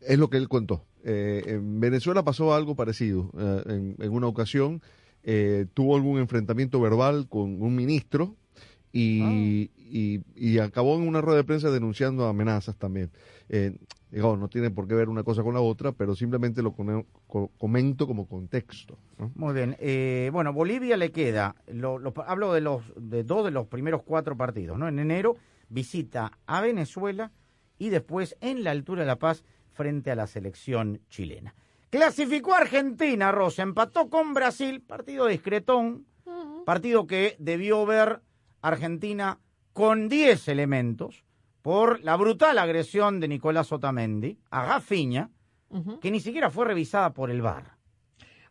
Speaker 8: es lo que él contó. Eh, en Venezuela pasó algo parecido. En, en una ocasión tuvo algún enfrentamiento verbal con un ministro y, y, y acabó en una rueda de prensa denunciando amenazas también. Eh, digo, no tiene por qué ver una cosa con la otra, pero simplemente lo comento como contexto. ¿no?
Speaker 5: Muy bien. Eh, bueno, Bolivia le queda, lo- lo- hablo de los de dos de los primeros cuatro partidos, ¿no? En enero visita a Venezuela y después en la altura de La Paz frente a la selección chilena. Clasificó a Argentina, Rosa, empató con Brasil, partido discretón, partido que debió ver Argentina con 10 elementos por la brutal agresión de Nicolás Otamendi a Rafinha, que ni siquiera fue revisada por el VAR.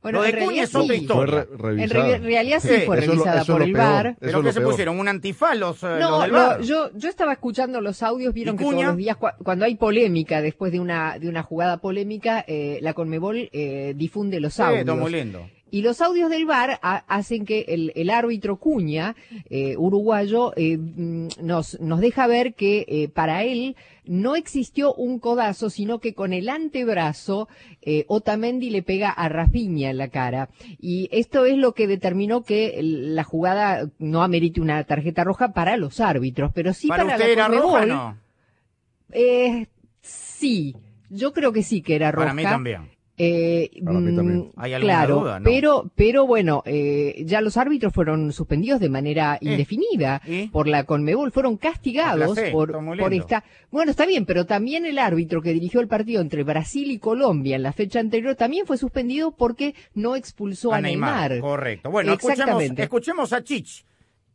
Speaker 6: Bueno,
Speaker 5: Lo de Cuña es otra historia.
Speaker 6: En realidad sí,
Speaker 5: Sí,
Speaker 6: fue
Speaker 8: eso es lo-
Speaker 6: revisada por el
Speaker 8: peor.
Speaker 6: VAR.
Speaker 8: Eso
Speaker 5: ¿Pero
Speaker 8: lo
Speaker 5: se
Speaker 8: peor.
Speaker 5: pusieron? ¿Un antifaz los, eh, los
Speaker 6: No,
Speaker 5: del
Speaker 6: yo, yo estaba escuchando los audios, vieron
Speaker 5: ¿Y
Speaker 6: que todos los días, cua- cuando hay polémica, después de una, de una jugada polémica, eh, la Conmebol eh, difunde los
Speaker 5: Sí,
Speaker 6: audios.
Speaker 5: está muy lindo.
Speaker 6: Y los audios del VAR ha- hacen que el, el árbitro Cuña, eh, uruguayo, eh, mm, nos, nos deja ver que eh, para él no existió un codazo, sino que con el antebrazo Otamendi le pega a Rafinha en la cara. Y esto es lo que determinó que la jugada no amerite una tarjeta roja para los árbitros, pero sí
Speaker 5: ¿Para
Speaker 6: para,
Speaker 5: usted
Speaker 6: la
Speaker 5: era roja no?
Speaker 6: Eh, sí, yo creo que sí que era roja.
Speaker 5: Para mí también.
Speaker 6: Eh, mm,
Speaker 5: ¿Hay alguna
Speaker 6: claro,
Speaker 5: duda? No.
Speaker 6: pero, pero bueno, eh, ya los árbitros fueron suspendidos de manera indefinida
Speaker 5: ¿Y?
Speaker 6: por la Conmebol, fueron castigados
Speaker 5: Aplacé,
Speaker 6: por, esta. Bueno, está bien, pero también el árbitro que dirigió el partido entre Brasil y Colombia en la fecha anterior también fue suspendido porque no expulsó a, Neymar.
Speaker 5: Correcto. Bueno, escuchemos,
Speaker 6: Exactamente.
Speaker 5: escuchemos a Chich.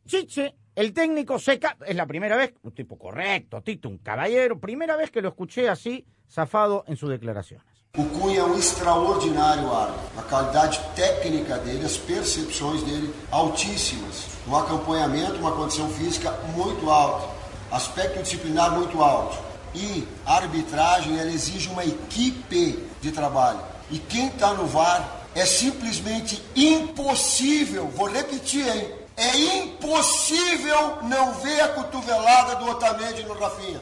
Speaker 5: Chiche, el técnico seca, es la primera vez, un tipo correcto, Tito, un caballero, primera vez que lo escuché así, zafado en sus declaraciones.
Speaker 24: O Cunha é um extraordinário árbitro. A qualidade técnica dele, as percepções dele altíssimas. Um acompanhamento, uma condição física muito alta. Aspecto disciplinar muito alto. E a arbitragem, ela exige uma equipe de trabalho. E quem está no VAR é simplesmente impossível, vou repetir, hein? É impossível não ver a cotovelada do Otamendi no Rafinha.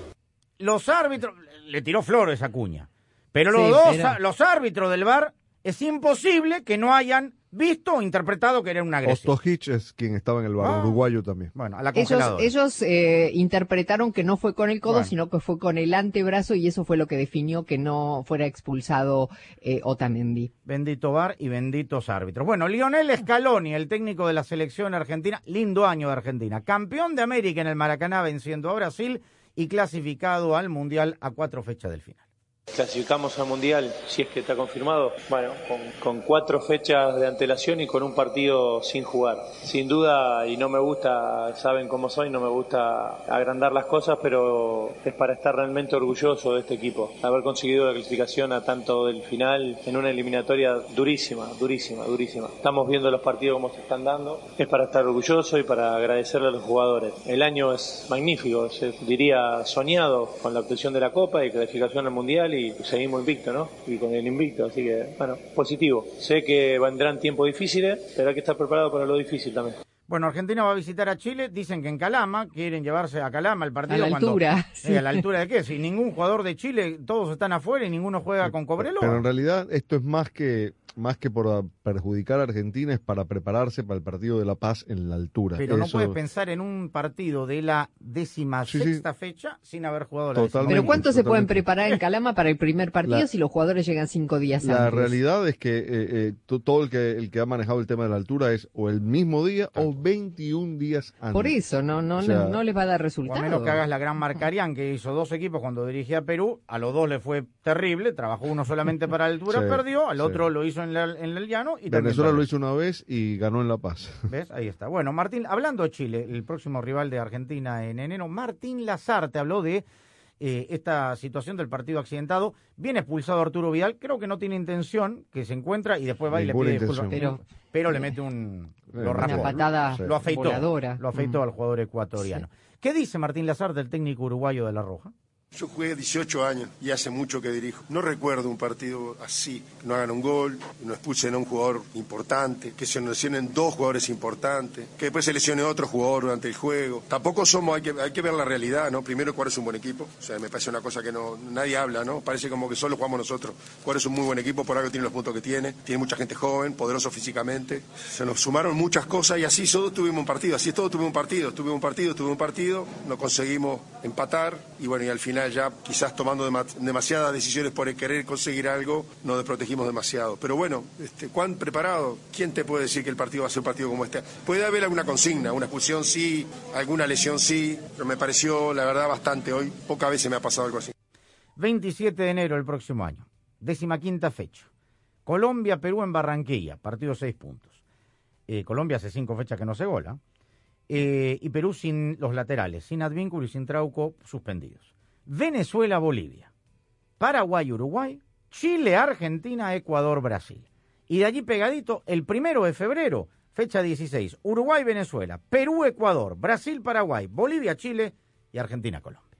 Speaker 5: Los árbitros, le tiró flores a Cuña, pero los
Speaker 6: Sí,
Speaker 5: dos,
Speaker 6: pero-
Speaker 5: los árbitros del VAR, es imposible que no hayan visto o interpretado que era una agresión.
Speaker 8: Ostojic es quien estaba en el bar,
Speaker 5: Ah.
Speaker 8: uruguayo también.
Speaker 5: Bueno, a la
Speaker 6: Ellos, ellos eh, interpretaron que no fue con el codo,
Speaker 5: Bueno.
Speaker 6: sino que fue con el antebrazo y eso fue lo que definió que no fuera expulsado eh, Otamendi.
Speaker 5: Bendito VAR y benditos árbitros. Bueno, Lionel Scaloni, el técnico de la selección argentina, lindo año de Argentina. Campeón de América en el Maracaná venciendo a Brasil y clasificado al Mundial a cuatro fechas del final.
Speaker 26: Clasificamos al Mundial, si es que está confirmado, bueno, con, cuatro fechas de antelación y con un partido sin jugar. Sin duda, y no me gusta, saben cómo soy, no me gusta agrandar las cosas, pero es para estar realmente orgulloso de este equipo. Haber conseguido la clasificación a tanto del final en una eliminatoria durísima, durísima, durísima. Estamos viendo los partidos como se están dando. Es para estar orgulloso y para agradecerle a los jugadores. El año es magnífico, se diría soñado con la obtención de la Copa y clasificación al Mundial y seguimos invicto, ¿no? Y con el invicto, así que, bueno, positivo. Sé que vendrán tiempos difíciles, pero hay que estar preparado para lo difícil también.
Speaker 5: Bueno, Argentina va a visitar a Chile. Dicen que en Calama quieren llevarse a Calama el partido.
Speaker 6: A la
Speaker 5: cuando-
Speaker 6: altura,
Speaker 5: Eh. ¿A la altura de qué? Si ningún jugador de Chile, todos están afuera y ninguno juega con Cobreloa.
Speaker 8: Pero en realidad esto es más que más que por ah, perjudicar a Argentina, es para prepararse para el partido de La Paz en la altura.
Speaker 5: Pero no puedes pensar en un partido de la décima
Speaker 8: Sí, sí.
Speaker 5: sexta fecha sin haber jugado la décima.
Speaker 8: Totalmente.
Speaker 6: Pero ¿cuánto se pueden preparar en Calama para el primer partido
Speaker 8: La-
Speaker 6: si los jugadores llegan cinco días
Speaker 8: La
Speaker 6: antes?
Speaker 8: realidad es que eh, eh, to- todo el que el que ha manejado el tema de la altura es o el mismo día o 21 días antes.
Speaker 6: Por eso, no, no,
Speaker 8: O sea,
Speaker 6: no les va a dar
Speaker 5: O
Speaker 6: resultado.
Speaker 5: a menos que hagas la gran Marcarian, que hizo dos equipos cuando dirigía a Perú, a los dos le fue terrible, trabajó uno solamente para altura, [LAUGHS]
Speaker 8: Sí,
Speaker 5: perdió, al
Speaker 8: sí.
Speaker 5: otro lo hizo en, la- en el llano y
Speaker 8: Venezuela lo hizo una vez y ganó en La Paz. [LAUGHS]
Speaker 5: ¿Ves? Ahí está. Bueno, Martín, hablando de Chile, el próximo rival de Argentina en enero, Martín Lazarte habló de eh, esta situación del partido accidentado. Viene expulsado Arturo Vidal, creo que no tiene intención, que se encuentra y después va y le pide disculpas. pero le mete un... Lo
Speaker 8: Una
Speaker 5: raspó.
Speaker 6: patada
Speaker 5: Lo afeitó.
Speaker 6: voladora.
Speaker 5: Lo afeitó
Speaker 6: Mm.
Speaker 5: al jugador ecuatoriano. ¿Qué dice Martín Lazarte, el técnico uruguayo de La Roja?
Speaker 27: Yo jugué 18 años y hace mucho que dirijo. No recuerdo un partido así, que no hagan un gol, no expulsen a un jugador importante, que se lesionen dos jugadores importantes, que después se lesione otro jugador durante el juego. Tampoco somos, hay que, hay que ver la realidad, ¿no? Primero, Cuadro es un buen equipo. O sea, me parece una cosa que no nadie habla, ¿no? Parece como que solo jugamos nosotros. Cuadro es un muy buen equipo, por algo tiene los puntos que tiene. Tiene mucha gente joven, poderoso físicamente. Se nos sumaron muchas cosas y así todos tuvimos un partido. Así todo, tuvimos un partido. Tuvimos un partido, tuvimos un partido. No conseguimos empatar y bueno, y al final ya quizás tomando dema- demasiadas decisiones por querer conseguir algo, nos desprotegimos demasiado. Pero bueno, este, ¿cuán preparado? ¿Quién te puede decir que el partido va a ser un partido como este? Puede haber alguna consigna, una expulsión sí, alguna lesión sí, pero me pareció la verdad bastante hoy. Pocas veces me ha pasado algo así.
Speaker 5: 27 de enero del próximo año. Décima quinta fecha. Colombia, Perú en Barranquilla. Partido seis puntos. Eh, Colombia hace cinco fechas que no se gola. Eh, y Perú sin los laterales, sin Advínculo y sin Trauco suspendidos. Venezuela, Bolivia. Paraguay, Uruguay. Chile, Argentina, Ecuador, Brasil. Y de allí pegadito, el primero de febrero, fecha 16. Uruguay, Venezuela. Perú, Ecuador. Brasil, Paraguay. Bolivia, Chile y Argentina, Colombia.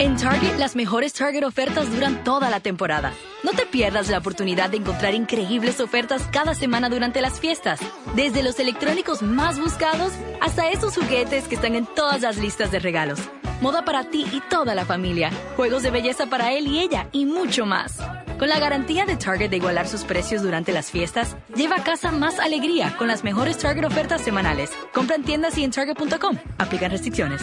Speaker 28: En Target, las mejores Target ofertas duran toda la temporada. No te pierdas la oportunidad de encontrar increíbles ofertas cada semana durante las fiestas. Desde los electrónicos más buscados hasta esos juguetes que están en todas las listas de regalos. Moda para ti y toda la familia. Juegos de belleza para él y ella y mucho más. Con la garantía de Target de igualar sus precios durante las fiestas, lleva a casa más alegría con las mejores Target ofertas semanales. Compra en tiendas y en Target.com. Aplican restricciones.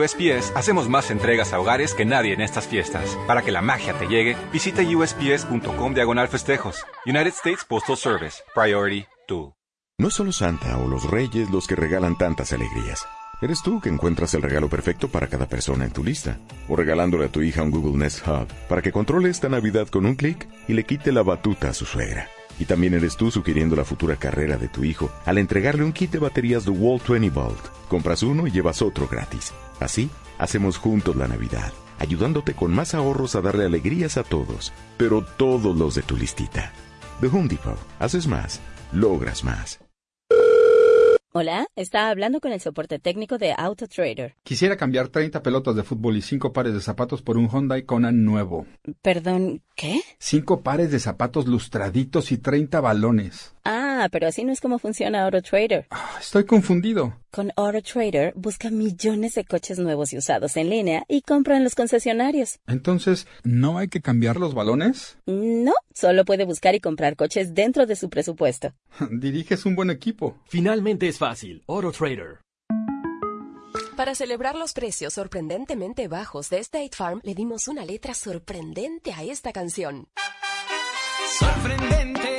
Speaker 29: USPS
Speaker 12: hacemos más entregas a hogares que nadie en estas fiestas. Para que la magia te llegue, visita usps.com diagonal festejos. United States Postal Service. Priority 2.
Speaker 9: No solo Santa o los Reyes los que regalan tantas alegrías. Eres tú que encuentras el regalo perfecto para cada persona en tu lista. O regalándole a tu hija un Google Nest Hub para que controle esta Navidad con un clic y le quite la batuta a su suegra. Y también eres tú sugiriendo la futura carrera de tu hijo al entregarle un kit de baterías de Wall 20 Volt. Compras uno y llevas otro gratis. Así, hacemos juntos la Navidad, ayudándote con más ahorros a darle alegrías a todos, pero todos los de tu listita.
Speaker 30: The Home Depot. Haces más, logras más.
Speaker 31: Hola, está hablando con el soporte técnico de AutoTrader.
Speaker 32: Quisiera cambiar 30 pelotas de fútbol y 5 pares de zapatos por un Hyundai Kona nuevo.
Speaker 31: Perdón, ¿qué?
Speaker 32: 5 pares de zapatos lustraditos y 30 balones.
Speaker 31: Ah, pero así no es como funciona AutoTrader.
Speaker 32: Estoy confundido.
Speaker 31: Con AutoTrader busca millones de coches nuevos y usados en línea y compra en los concesionarios.
Speaker 32: Entonces, ¿no hay que cambiar los balones?
Speaker 31: No, solo puede buscar y comprar coches dentro de su presupuesto. [LAUGHS]
Speaker 32: Diriges un buen equipo.
Speaker 33: Finalmente es fácil. AutoTrader.
Speaker 34: Para celebrar los precios sorprendentemente bajos de State Farm, le dimos una letra sorprendente a esta canción.
Speaker 29: Sorprendente,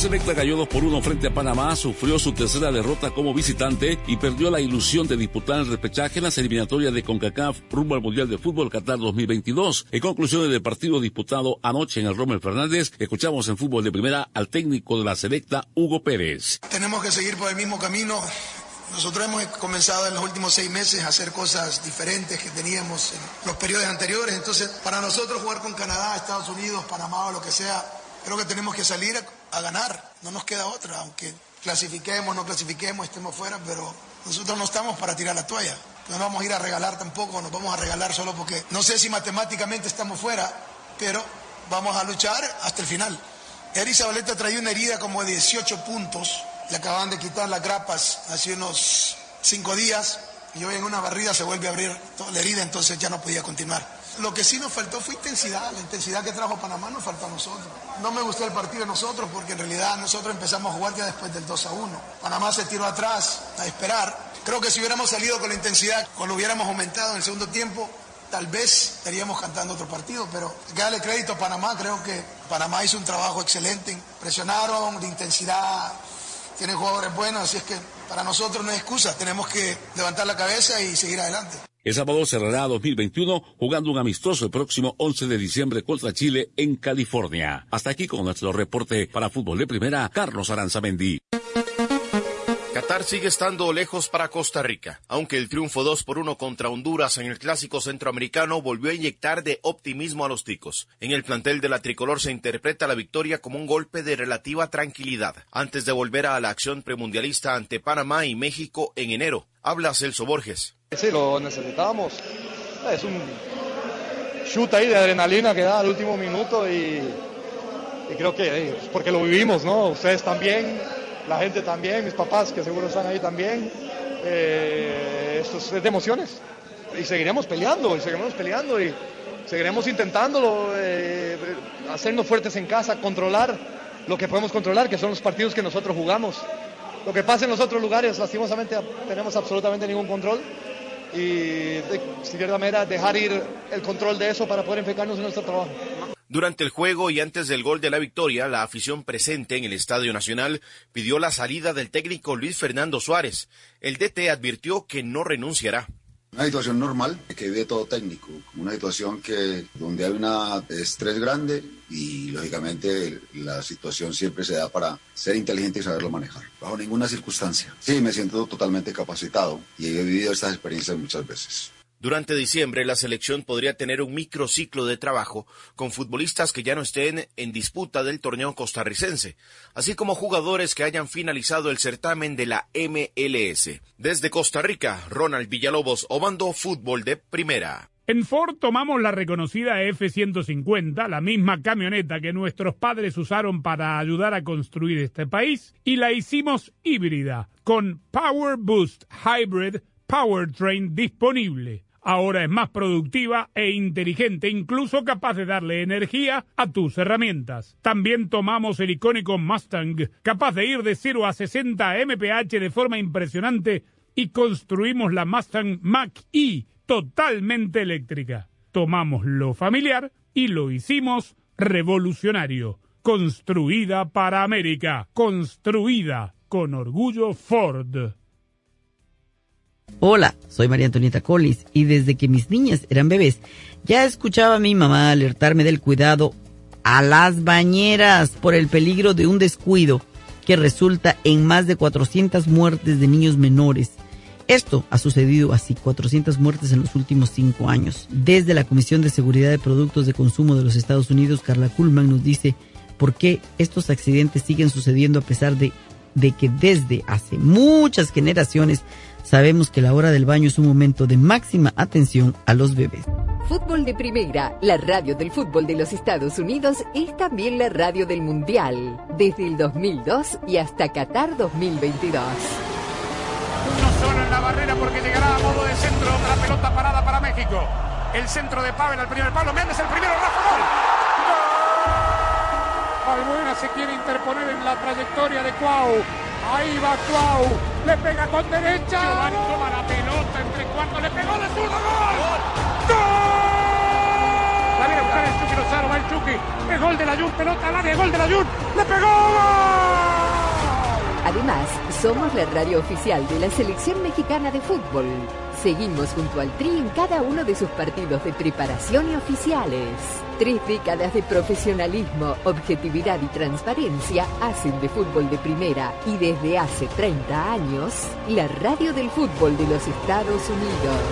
Speaker 35: Selecta cayó 2 por 1 frente a Panamá, sufrió su tercera derrota como visitante y perdió la ilusión de disputar el repechaje en las eliminatorias de CONCACAF rumbo al Mundial de Fútbol Qatar 2022. En conclusión del partido disputado anoche en el Rommel Fernández, escuchamos en fútbol de primera al técnico de la selecta, Hugo Pérez.
Speaker 27: Tenemos que seguir por el mismo camino. Nosotros hemos comenzado en los últimos seis meses a hacer cosas diferentes que teníamos en los periodos anteriores. Entonces, para nosotros jugar con Canadá, Estados Unidos, Panamá o lo que sea, creo que tenemos que salir a, ganar. No nos queda otra, aunque clasifiquemos, no clasifiquemos, estemos fuera, pero nosotros no estamos para tirar la toalla. No nos vamos a ir a regalar tampoco, nos vamos a regalar solo porque no sé si matemáticamente estamos fuera, pero vamos a luchar hasta el final. Eri Zabaleta traía una herida como de 18 puntos, le acaban de quitar las grapas hace unos 5 días y hoy en una barrida se vuelve a abrir toda la herida, entonces ya no podía continuar. Lo que sí nos faltó fue intensidad, la intensidad que trajo Panamá nos faltó a nosotros. No me gustó el partido de nosotros porque en realidad nosotros empezamos a jugar ya después del 2 a 1. Panamá se tiró atrás a esperar. Creo que si hubiéramos salido con la intensidad o lo hubiéramos aumentado en el segundo tiempo, tal vez estaríamos cantando otro partido, pero darle crédito a Panamá, creo que Panamá hizo un trabajo excelente, presionaron de intensidad, tienen jugadores buenos, así es que para nosotros no hay excusa, tenemos que levantar la cabeza y seguir adelante.
Speaker 35: El sábado cerrará 2021 jugando un amistoso el próximo 11 de diciembre contra Chile en California. Hasta aquí con nuestro reporte para Fútbol de Primera, Carlos Aranzamendi.
Speaker 36: Qatar sigue estando lejos para Costa Rica, aunque el triunfo 2 por 1 contra Honduras en el clásico centroamericano volvió a inyectar de optimismo a los ticos. En el plantel de la tricolor se interpreta la victoria como un golpe de relativa tranquilidad, antes de volver a la acción premundialista ante Panamá y México en enero. Habla Celso Borges.
Speaker 37: Sí, lo necesitábamos. Es un shoot ahí de adrenalina que da al último minuto y, creo que eh, porque lo vivimos, ¿no? Ustedes también, la gente también, mis papás que seguro están ahí también. Eh, esto es de emociones y seguiremos peleando y seguiremos peleando y seguiremos intentándolo, eh, hacernos fuertes en casa, controlar lo que podemos controlar, que son los partidos que nosotros jugamos. Lo que pasa en los otros lugares, lastimosamente, tenemos absolutamente ningún control y de cierta manera dejar ir el control de eso para poder enfocarnos en nuestro trabajo.
Speaker 36: Durante el juego y antes del gol de la victoria, la afición presente en el Estadio Nacional pidió la salida del técnico Luis Fernando Suárez. El DT advirtió que no renunciará.
Speaker 38: Una situación normal que vive todo técnico, una situación que donde hay un estrés grande y lógicamente la situación siempre se da para ser inteligente y saberlo manejar, bajo ninguna circunstancia. Sí, me siento totalmente capacitado y he vivido estas experiencias muchas veces.
Speaker 36: Durante diciembre, la selección podría tener un microciclo de trabajo con futbolistas que ya no estén en disputa del torneo costarricense, así como jugadores que hayan finalizado el certamen de la MLS. Desde Costa Rica, Ronald Villalobos, Obando Fútbol de Primera.
Speaker 15: En Ford tomamos la reconocida F-150, la misma camioneta que nuestros padres usaron para ayudar a construir este país, y la hicimos híbrida, con Power Boost Hybrid Powertrain disponible. Ahora es más productiva e inteligente, incluso capaz de darle energía a tus herramientas. También tomamos el icónico Mustang, capaz de ir de 0 a 60 mph de forma impresionante, y construimos la Mustang Mach-E, totalmente eléctrica. Tomamos lo familiar y lo hicimos revolucionario. construida para América, construida con orgullo Ford.
Speaker 21: Hola, soy María Antonieta Collis y desde que mis niñas eran bebés ya escuchaba a mi mamá alertarme del cuidado a las bañeras por el peligro de un descuido que resulta en más de 400 muertes de niños menores. Esto ha sucedido así, 400 muertes en los últimos cinco años. Desde la Comisión de Seguridad de Productos de Consumo de los Estados Unidos, Carla Kuhlman nos dice por qué estos accidentes siguen sucediendo a pesar de, de que desde hace muchas generaciones sabemos que la hora del baño es un momento de máxima atención a los bebés.
Speaker 6: Fútbol de Primera, la radio del fútbol de los Estados Unidos, es también la radio del Mundial, desde el 2002 y hasta Qatar 2022.
Speaker 22: Uno solo en la barrera porque llegará a modo de centro otra pelota parada para México. El centro de Pavel al primer palo. Méndez el primero, Rafa Gol.
Speaker 15: Albuena se quiere interponer en la trayectoria de Cuau. Ahí va Cuau. Le pega con derecha.
Speaker 22: Giovanni toma la pelota entre cuartos. Le pegó de zurdo. ¡Gol! La viene a buscar el Chucky Lozano. Va el Chucky. Es gol de la Jun. Pelota al área. Gol de la Jun. Le pegó.
Speaker 6: Además, somos la radio oficial de la Selección Mexicana de Fútbol. Seguimos junto al Tri en cada uno de sus partidos de preparación y oficiales. Tres décadas de profesionalismo, objetividad y transparencia hacen de fútbol de primera y desde hace 30 años, la radio del fútbol de los Estados Unidos.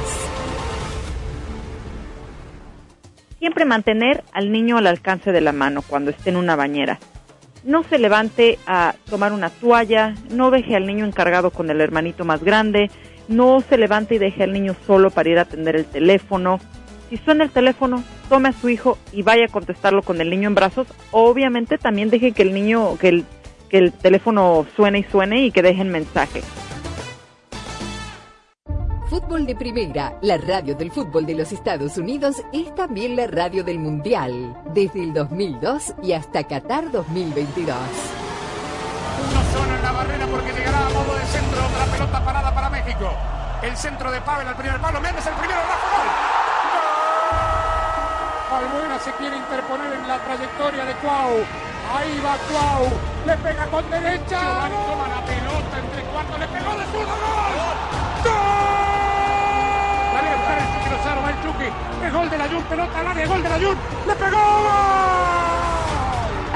Speaker 39: Siempre mantener al niño al alcance de la mano cuando esté en una bañera. No se levante a tomar una toalla, no deje al niño encargado con el hermanito más grande, no se levante y deje al niño solo para ir a atender el teléfono. Si suena el teléfono, tome a su hijo y vaya a contestarlo con el niño en brazos. Obviamente también deje que el niño, que el, que el teléfono suene y suene y que dejen mensaje.
Speaker 6: Fútbol de Primera, la radio del fútbol de los Estados Unidos, es también la radio del Mundial, desde el 2002 y hasta Qatar 2022.
Speaker 22: Uno solo en la barrera porque llegará a modo de centro otra pelota parada para México. El centro de Pavel al primer palo. Méndez el primero. Rafa Gol.
Speaker 15: Albuena se quiere interponer en la trayectoria de Cuau. Ahí va Cuau. Le pega con derecha.
Speaker 22: Giovanni toma la pelota entre cuartos. Le pegó de zurdo. ¡Gol! Viene a buscar el Chucky Lozano. Va el Chucky. Es gol de la Jun. Pelota al área. Gol de la Jun. Le pegó.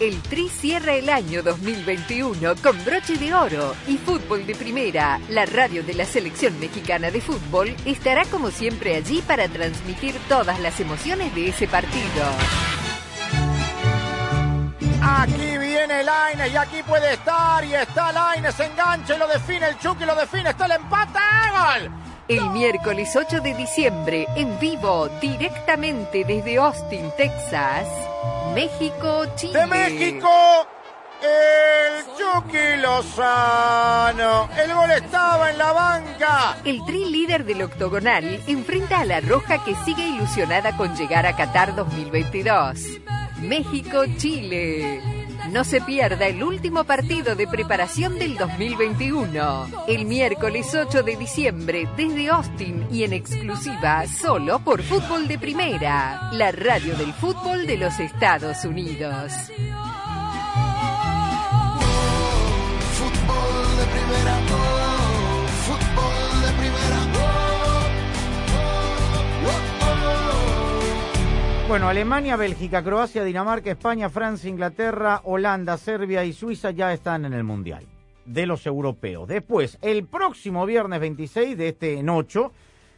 Speaker 6: El Tri cierra el año 2021 con broche de oro y fútbol de primera. La radio de la selección mexicana de fútbol estará como siempre allí para transmitir todas las emociones de ese partido.
Speaker 5: Aquí viene Laines y aquí puede estar y está Laines, engancha y lo define el Chucky, lo define, está el empate, gol.
Speaker 6: El miércoles 8 de diciembre, en vivo, directamente desde Austin, Texas, México, Chile.
Speaker 5: De México, el Chucky Lozano. El gol estaba en la banca.
Speaker 6: El tri líder del octogonal enfrenta a la Roja que sigue ilusionada con llegar a Qatar 2022. México, Chile. No se pierda el último partido de preparación del 2021. El miércoles 8 de diciembre desde Austin y en exclusiva solo por Fútbol de Primera, la radio del fútbol de los Estados Unidos.
Speaker 5: Bueno, Alemania, Bélgica, Croacia, Dinamarca, España, Francia, Inglaterra, Holanda, Serbia y Suiza ya están en el Mundial de los europeos. Después, el próximo viernes 26 de este en 8,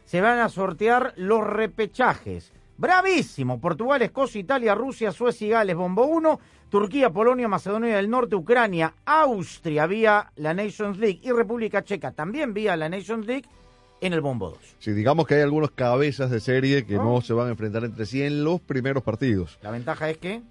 Speaker 5: se van a sortear los repechajes. Bravísimo. Portugal, Escocia, Italia, Rusia, Suecia y Gales, bombo 1. Turquía, Polonia, Macedonia del Norte, Ucrania, Austria vía la Nations League y República Checa también vía la Nations League en el bombo 2.
Speaker 8: Sí, digamos que hay algunos cabezas de serie que no se van a enfrentar entre sí en los primeros partidos.
Speaker 5: La ventaja es que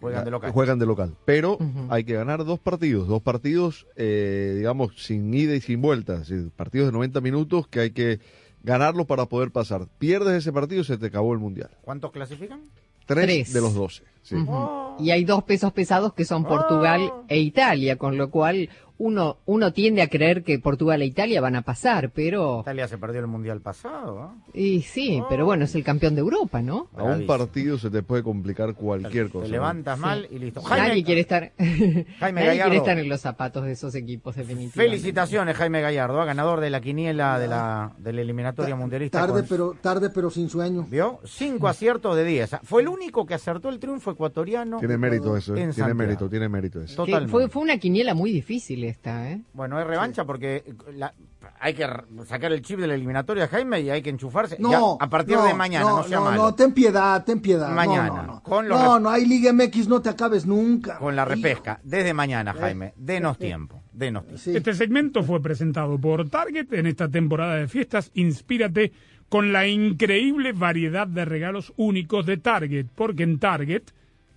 Speaker 5: Juegan de local.
Speaker 8: Juegan de local. Pero hay que ganar dos partidos, dos partidos, eh, digamos, sin ida y sin vuelta, es decir, partidos de 90 minutos que hay que ganarlos para poder pasar. Pierdes ese partido, se te acabó el mundial.
Speaker 5: ¿Cuántos clasifican?
Speaker 8: Tres,
Speaker 40: Tres.
Speaker 8: de los 12. sí.
Speaker 40: Ujú. Y hay dos pesos pesados que son Portugal e Italia, con lo cual uno, uno tiende a creer que Portugal e Italia van a pasar, pero...
Speaker 5: Italia se perdió el mundial pasado. ¿eh?
Speaker 40: Y sí, pero bueno, es el campeón de Europa, ¿no?
Speaker 8: A un partido se te puede complicar cualquier cosa.
Speaker 5: Te
Speaker 8: ¿no?
Speaker 5: levantas
Speaker 40: Sí.
Speaker 5: mal y listo.
Speaker 40: Nadie quiere estar, [LAUGHS]
Speaker 5: Jaime
Speaker 40: nadie
Speaker 5: Gallardo.
Speaker 40: quiere estar en los zapatos de esos equipos definitivamente.
Speaker 5: Felicitaciones, Jaime Gallardo, ¿eh? ganador de la quiniela de la, de la eliminatoria mundialista.
Speaker 7: Tarde,
Speaker 5: con-
Speaker 7: pero, tarde, pero sin sueño.
Speaker 5: ¿Vio? Cinco aciertos de 10. Fue el único que acertó el triunfo ecuatoriano.
Speaker 8: Tiene mérito eso, ¿eh?
Speaker 5: en
Speaker 8: tiene
Speaker 5: Santiago.
Speaker 8: mérito, tiene mérito eso.
Speaker 40: Fue, fue una quiniela muy difícil esta, ¿eh?
Speaker 5: Bueno, es revancha porque la- hay que sacar el chip de la eliminatoria, Jaime, y hay que enchufarse.
Speaker 7: No,
Speaker 5: Ya, a partir
Speaker 7: no,
Speaker 5: de mañana, no, sea
Speaker 7: no,
Speaker 5: malo.
Speaker 7: no, ten piedad, ten piedad.
Speaker 5: Mañana,
Speaker 7: no, no.
Speaker 5: con los
Speaker 7: no,
Speaker 5: rep-
Speaker 7: no, hay Liga MX, no te acabes nunca.
Speaker 5: Con la repesca, desde mañana, Jaime. Denos tiempo, denos tiempo.
Speaker 15: Este segmento fue presentado por Target en esta temporada de fiestas. Inspírate con la increíble variedad de regalos únicos de Target, porque en Target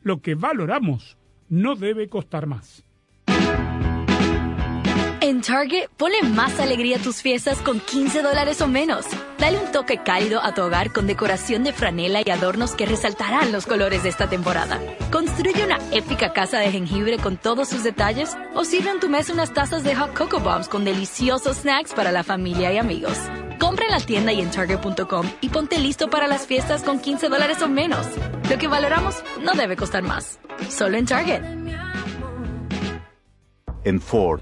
Speaker 15: lo que valoramos no debe costar más.
Speaker 28: En Target, ponle más alegría a tus fiestas con 15 dólares o menos. Dale un toque cálido a tu hogar con decoración de franela y adornos que resaltarán los colores de esta temporada. Construye una épica casa de jengibre con todos sus detalles o sirve en tu mesa unas tazas de hot cocoa bombs con deliciosos snacks para la familia y amigos. Compra en la tienda y en Target.com y ponte listo para las fiestas con 15 dólares o menos. Lo que valoramos no debe costar más. Solo en Target.
Speaker 41: En Ford,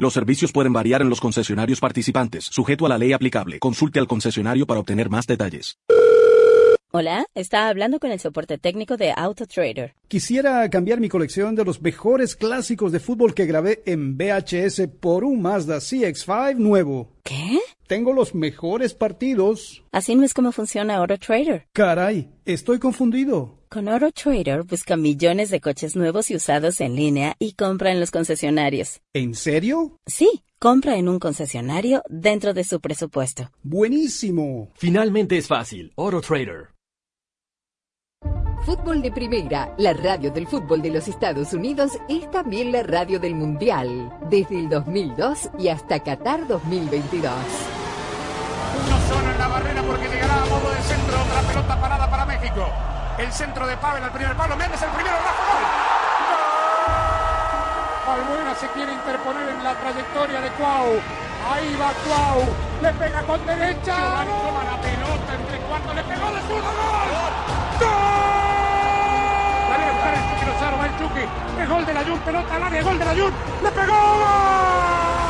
Speaker 10: Los servicios pueden variar en los concesionarios participantes, sujeto a la ley aplicable. Consulte al concesionario para obtener más detalles.
Speaker 31: Hola, está hablando con el soporte técnico de AutoTrader.
Speaker 42: Quisiera cambiar mi colección de los mejores clásicos de fútbol que grabé en VHS por un Mazda CX5 nuevo.
Speaker 31: ¿Qué?
Speaker 42: Tengo los mejores partidos.
Speaker 31: Así no es como funciona AutoTrader.
Speaker 42: Caray, estoy confundido.
Speaker 31: Con AutoTrader busca millones de coches nuevos y usados en línea y compra en los concesionarios.
Speaker 42: ¿En serio?
Speaker 31: Sí, compra en un concesionario dentro de su presupuesto.
Speaker 42: Buenísimo.
Speaker 27: Finalmente es fácil. AutoTrader.
Speaker 6: Fútbol de Primera, la radio del fútbol de los Estados Unidos, es también la radio del Mundial, desde el 2002 y hasta Qatar 2022.
Speaker 22: Uno solo en la barrera porque llegará a modo de centro. Otra pelota parada para México. El centro de Pavel al primer palo. Méndez el primero. Rafa gol. ¡Gol! Albuena se quiere interponer en la trayectoria de Cuau. Ahí va Cuau. Le pega con derecha. Giovanni toma la pelota entre cuartos. Le pegó de zurdo. ¡Gol! ¡Gol! El Chucky el gol de la Jun. Pelota al área. Gol de la Jun. Le pegó.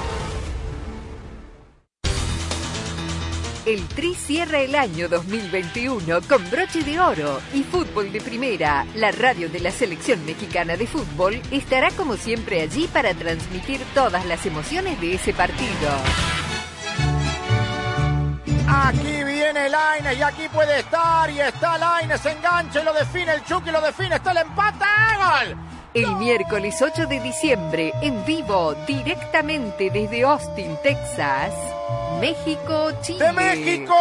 Speaker 6: El Tri cierra el año 2021 con broche de oro y fútbol de primera. La radio de la selección mexicana de fútbol estará como siempre allí para transmitir todas las emociones de ese partido.
Speaker 5: Aquí viene Laines y aquí puede estar y está Laines, enganche, lo define el Chucky, lo define, está el empate, gol.
Speaker 6: El miércoles 8 de diciembre, en vivo, directamente desde Austin, Texas, México, Chile.
Speaker 5: De México,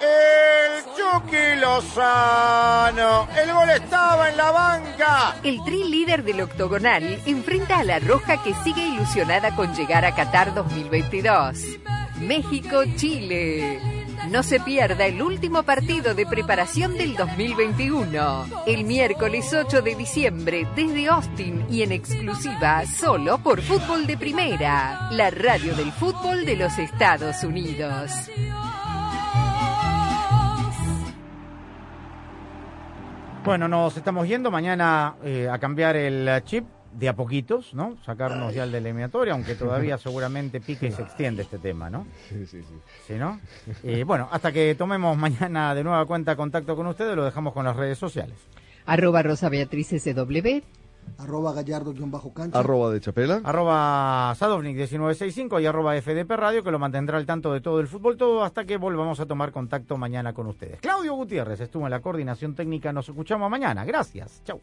Speaker 5: El Chucky Lozano. El gol estaba en la banca.
Speaker 6: El tri líder del octogonal enfrenta a la Roja que sigue ilusionada con llegar a Qatar 2022. México-Chile. No se pierda el último partido de preparación del 2021. El miércoles 8 de diciembre desde Austin y en exclusiva solo por Fútbol de Primera, la radio del fútbol de los Estados Unidos.
Speaker 5: Bueno, nos estamos yendo mañana eh, a cambiar el chip de a poquitos, ¿no? Sacarnos ya el de eliminatoria, aunque todavía seguramente pique y se extiende este tema, ¿no?
Speaker 8: Sí, sí, sí.
Speaker 5: ¿Sí, no? Eh, bueno, hasta que tomemos mañana de nueva cuenta contacto con ustedes, lo dejamos con las redes sociales.
Speaker 43: Arroba Rosa Beatriz SW.
Speaker 7: Arroba gallardo-cancha.
Speaker 8: Arroba de Chapela.
Speaker 5: Arroba Sadovnik1965 y arroba FDP Radio, que lo mantendrá al tanto de todo el fútbol, todo hasta que volvamos a tomar contacto mañana con ustedes. Claudio Gutiérrez estuvo en la coordinación técnica, nos escuchamos mañana. Gracias. Chau.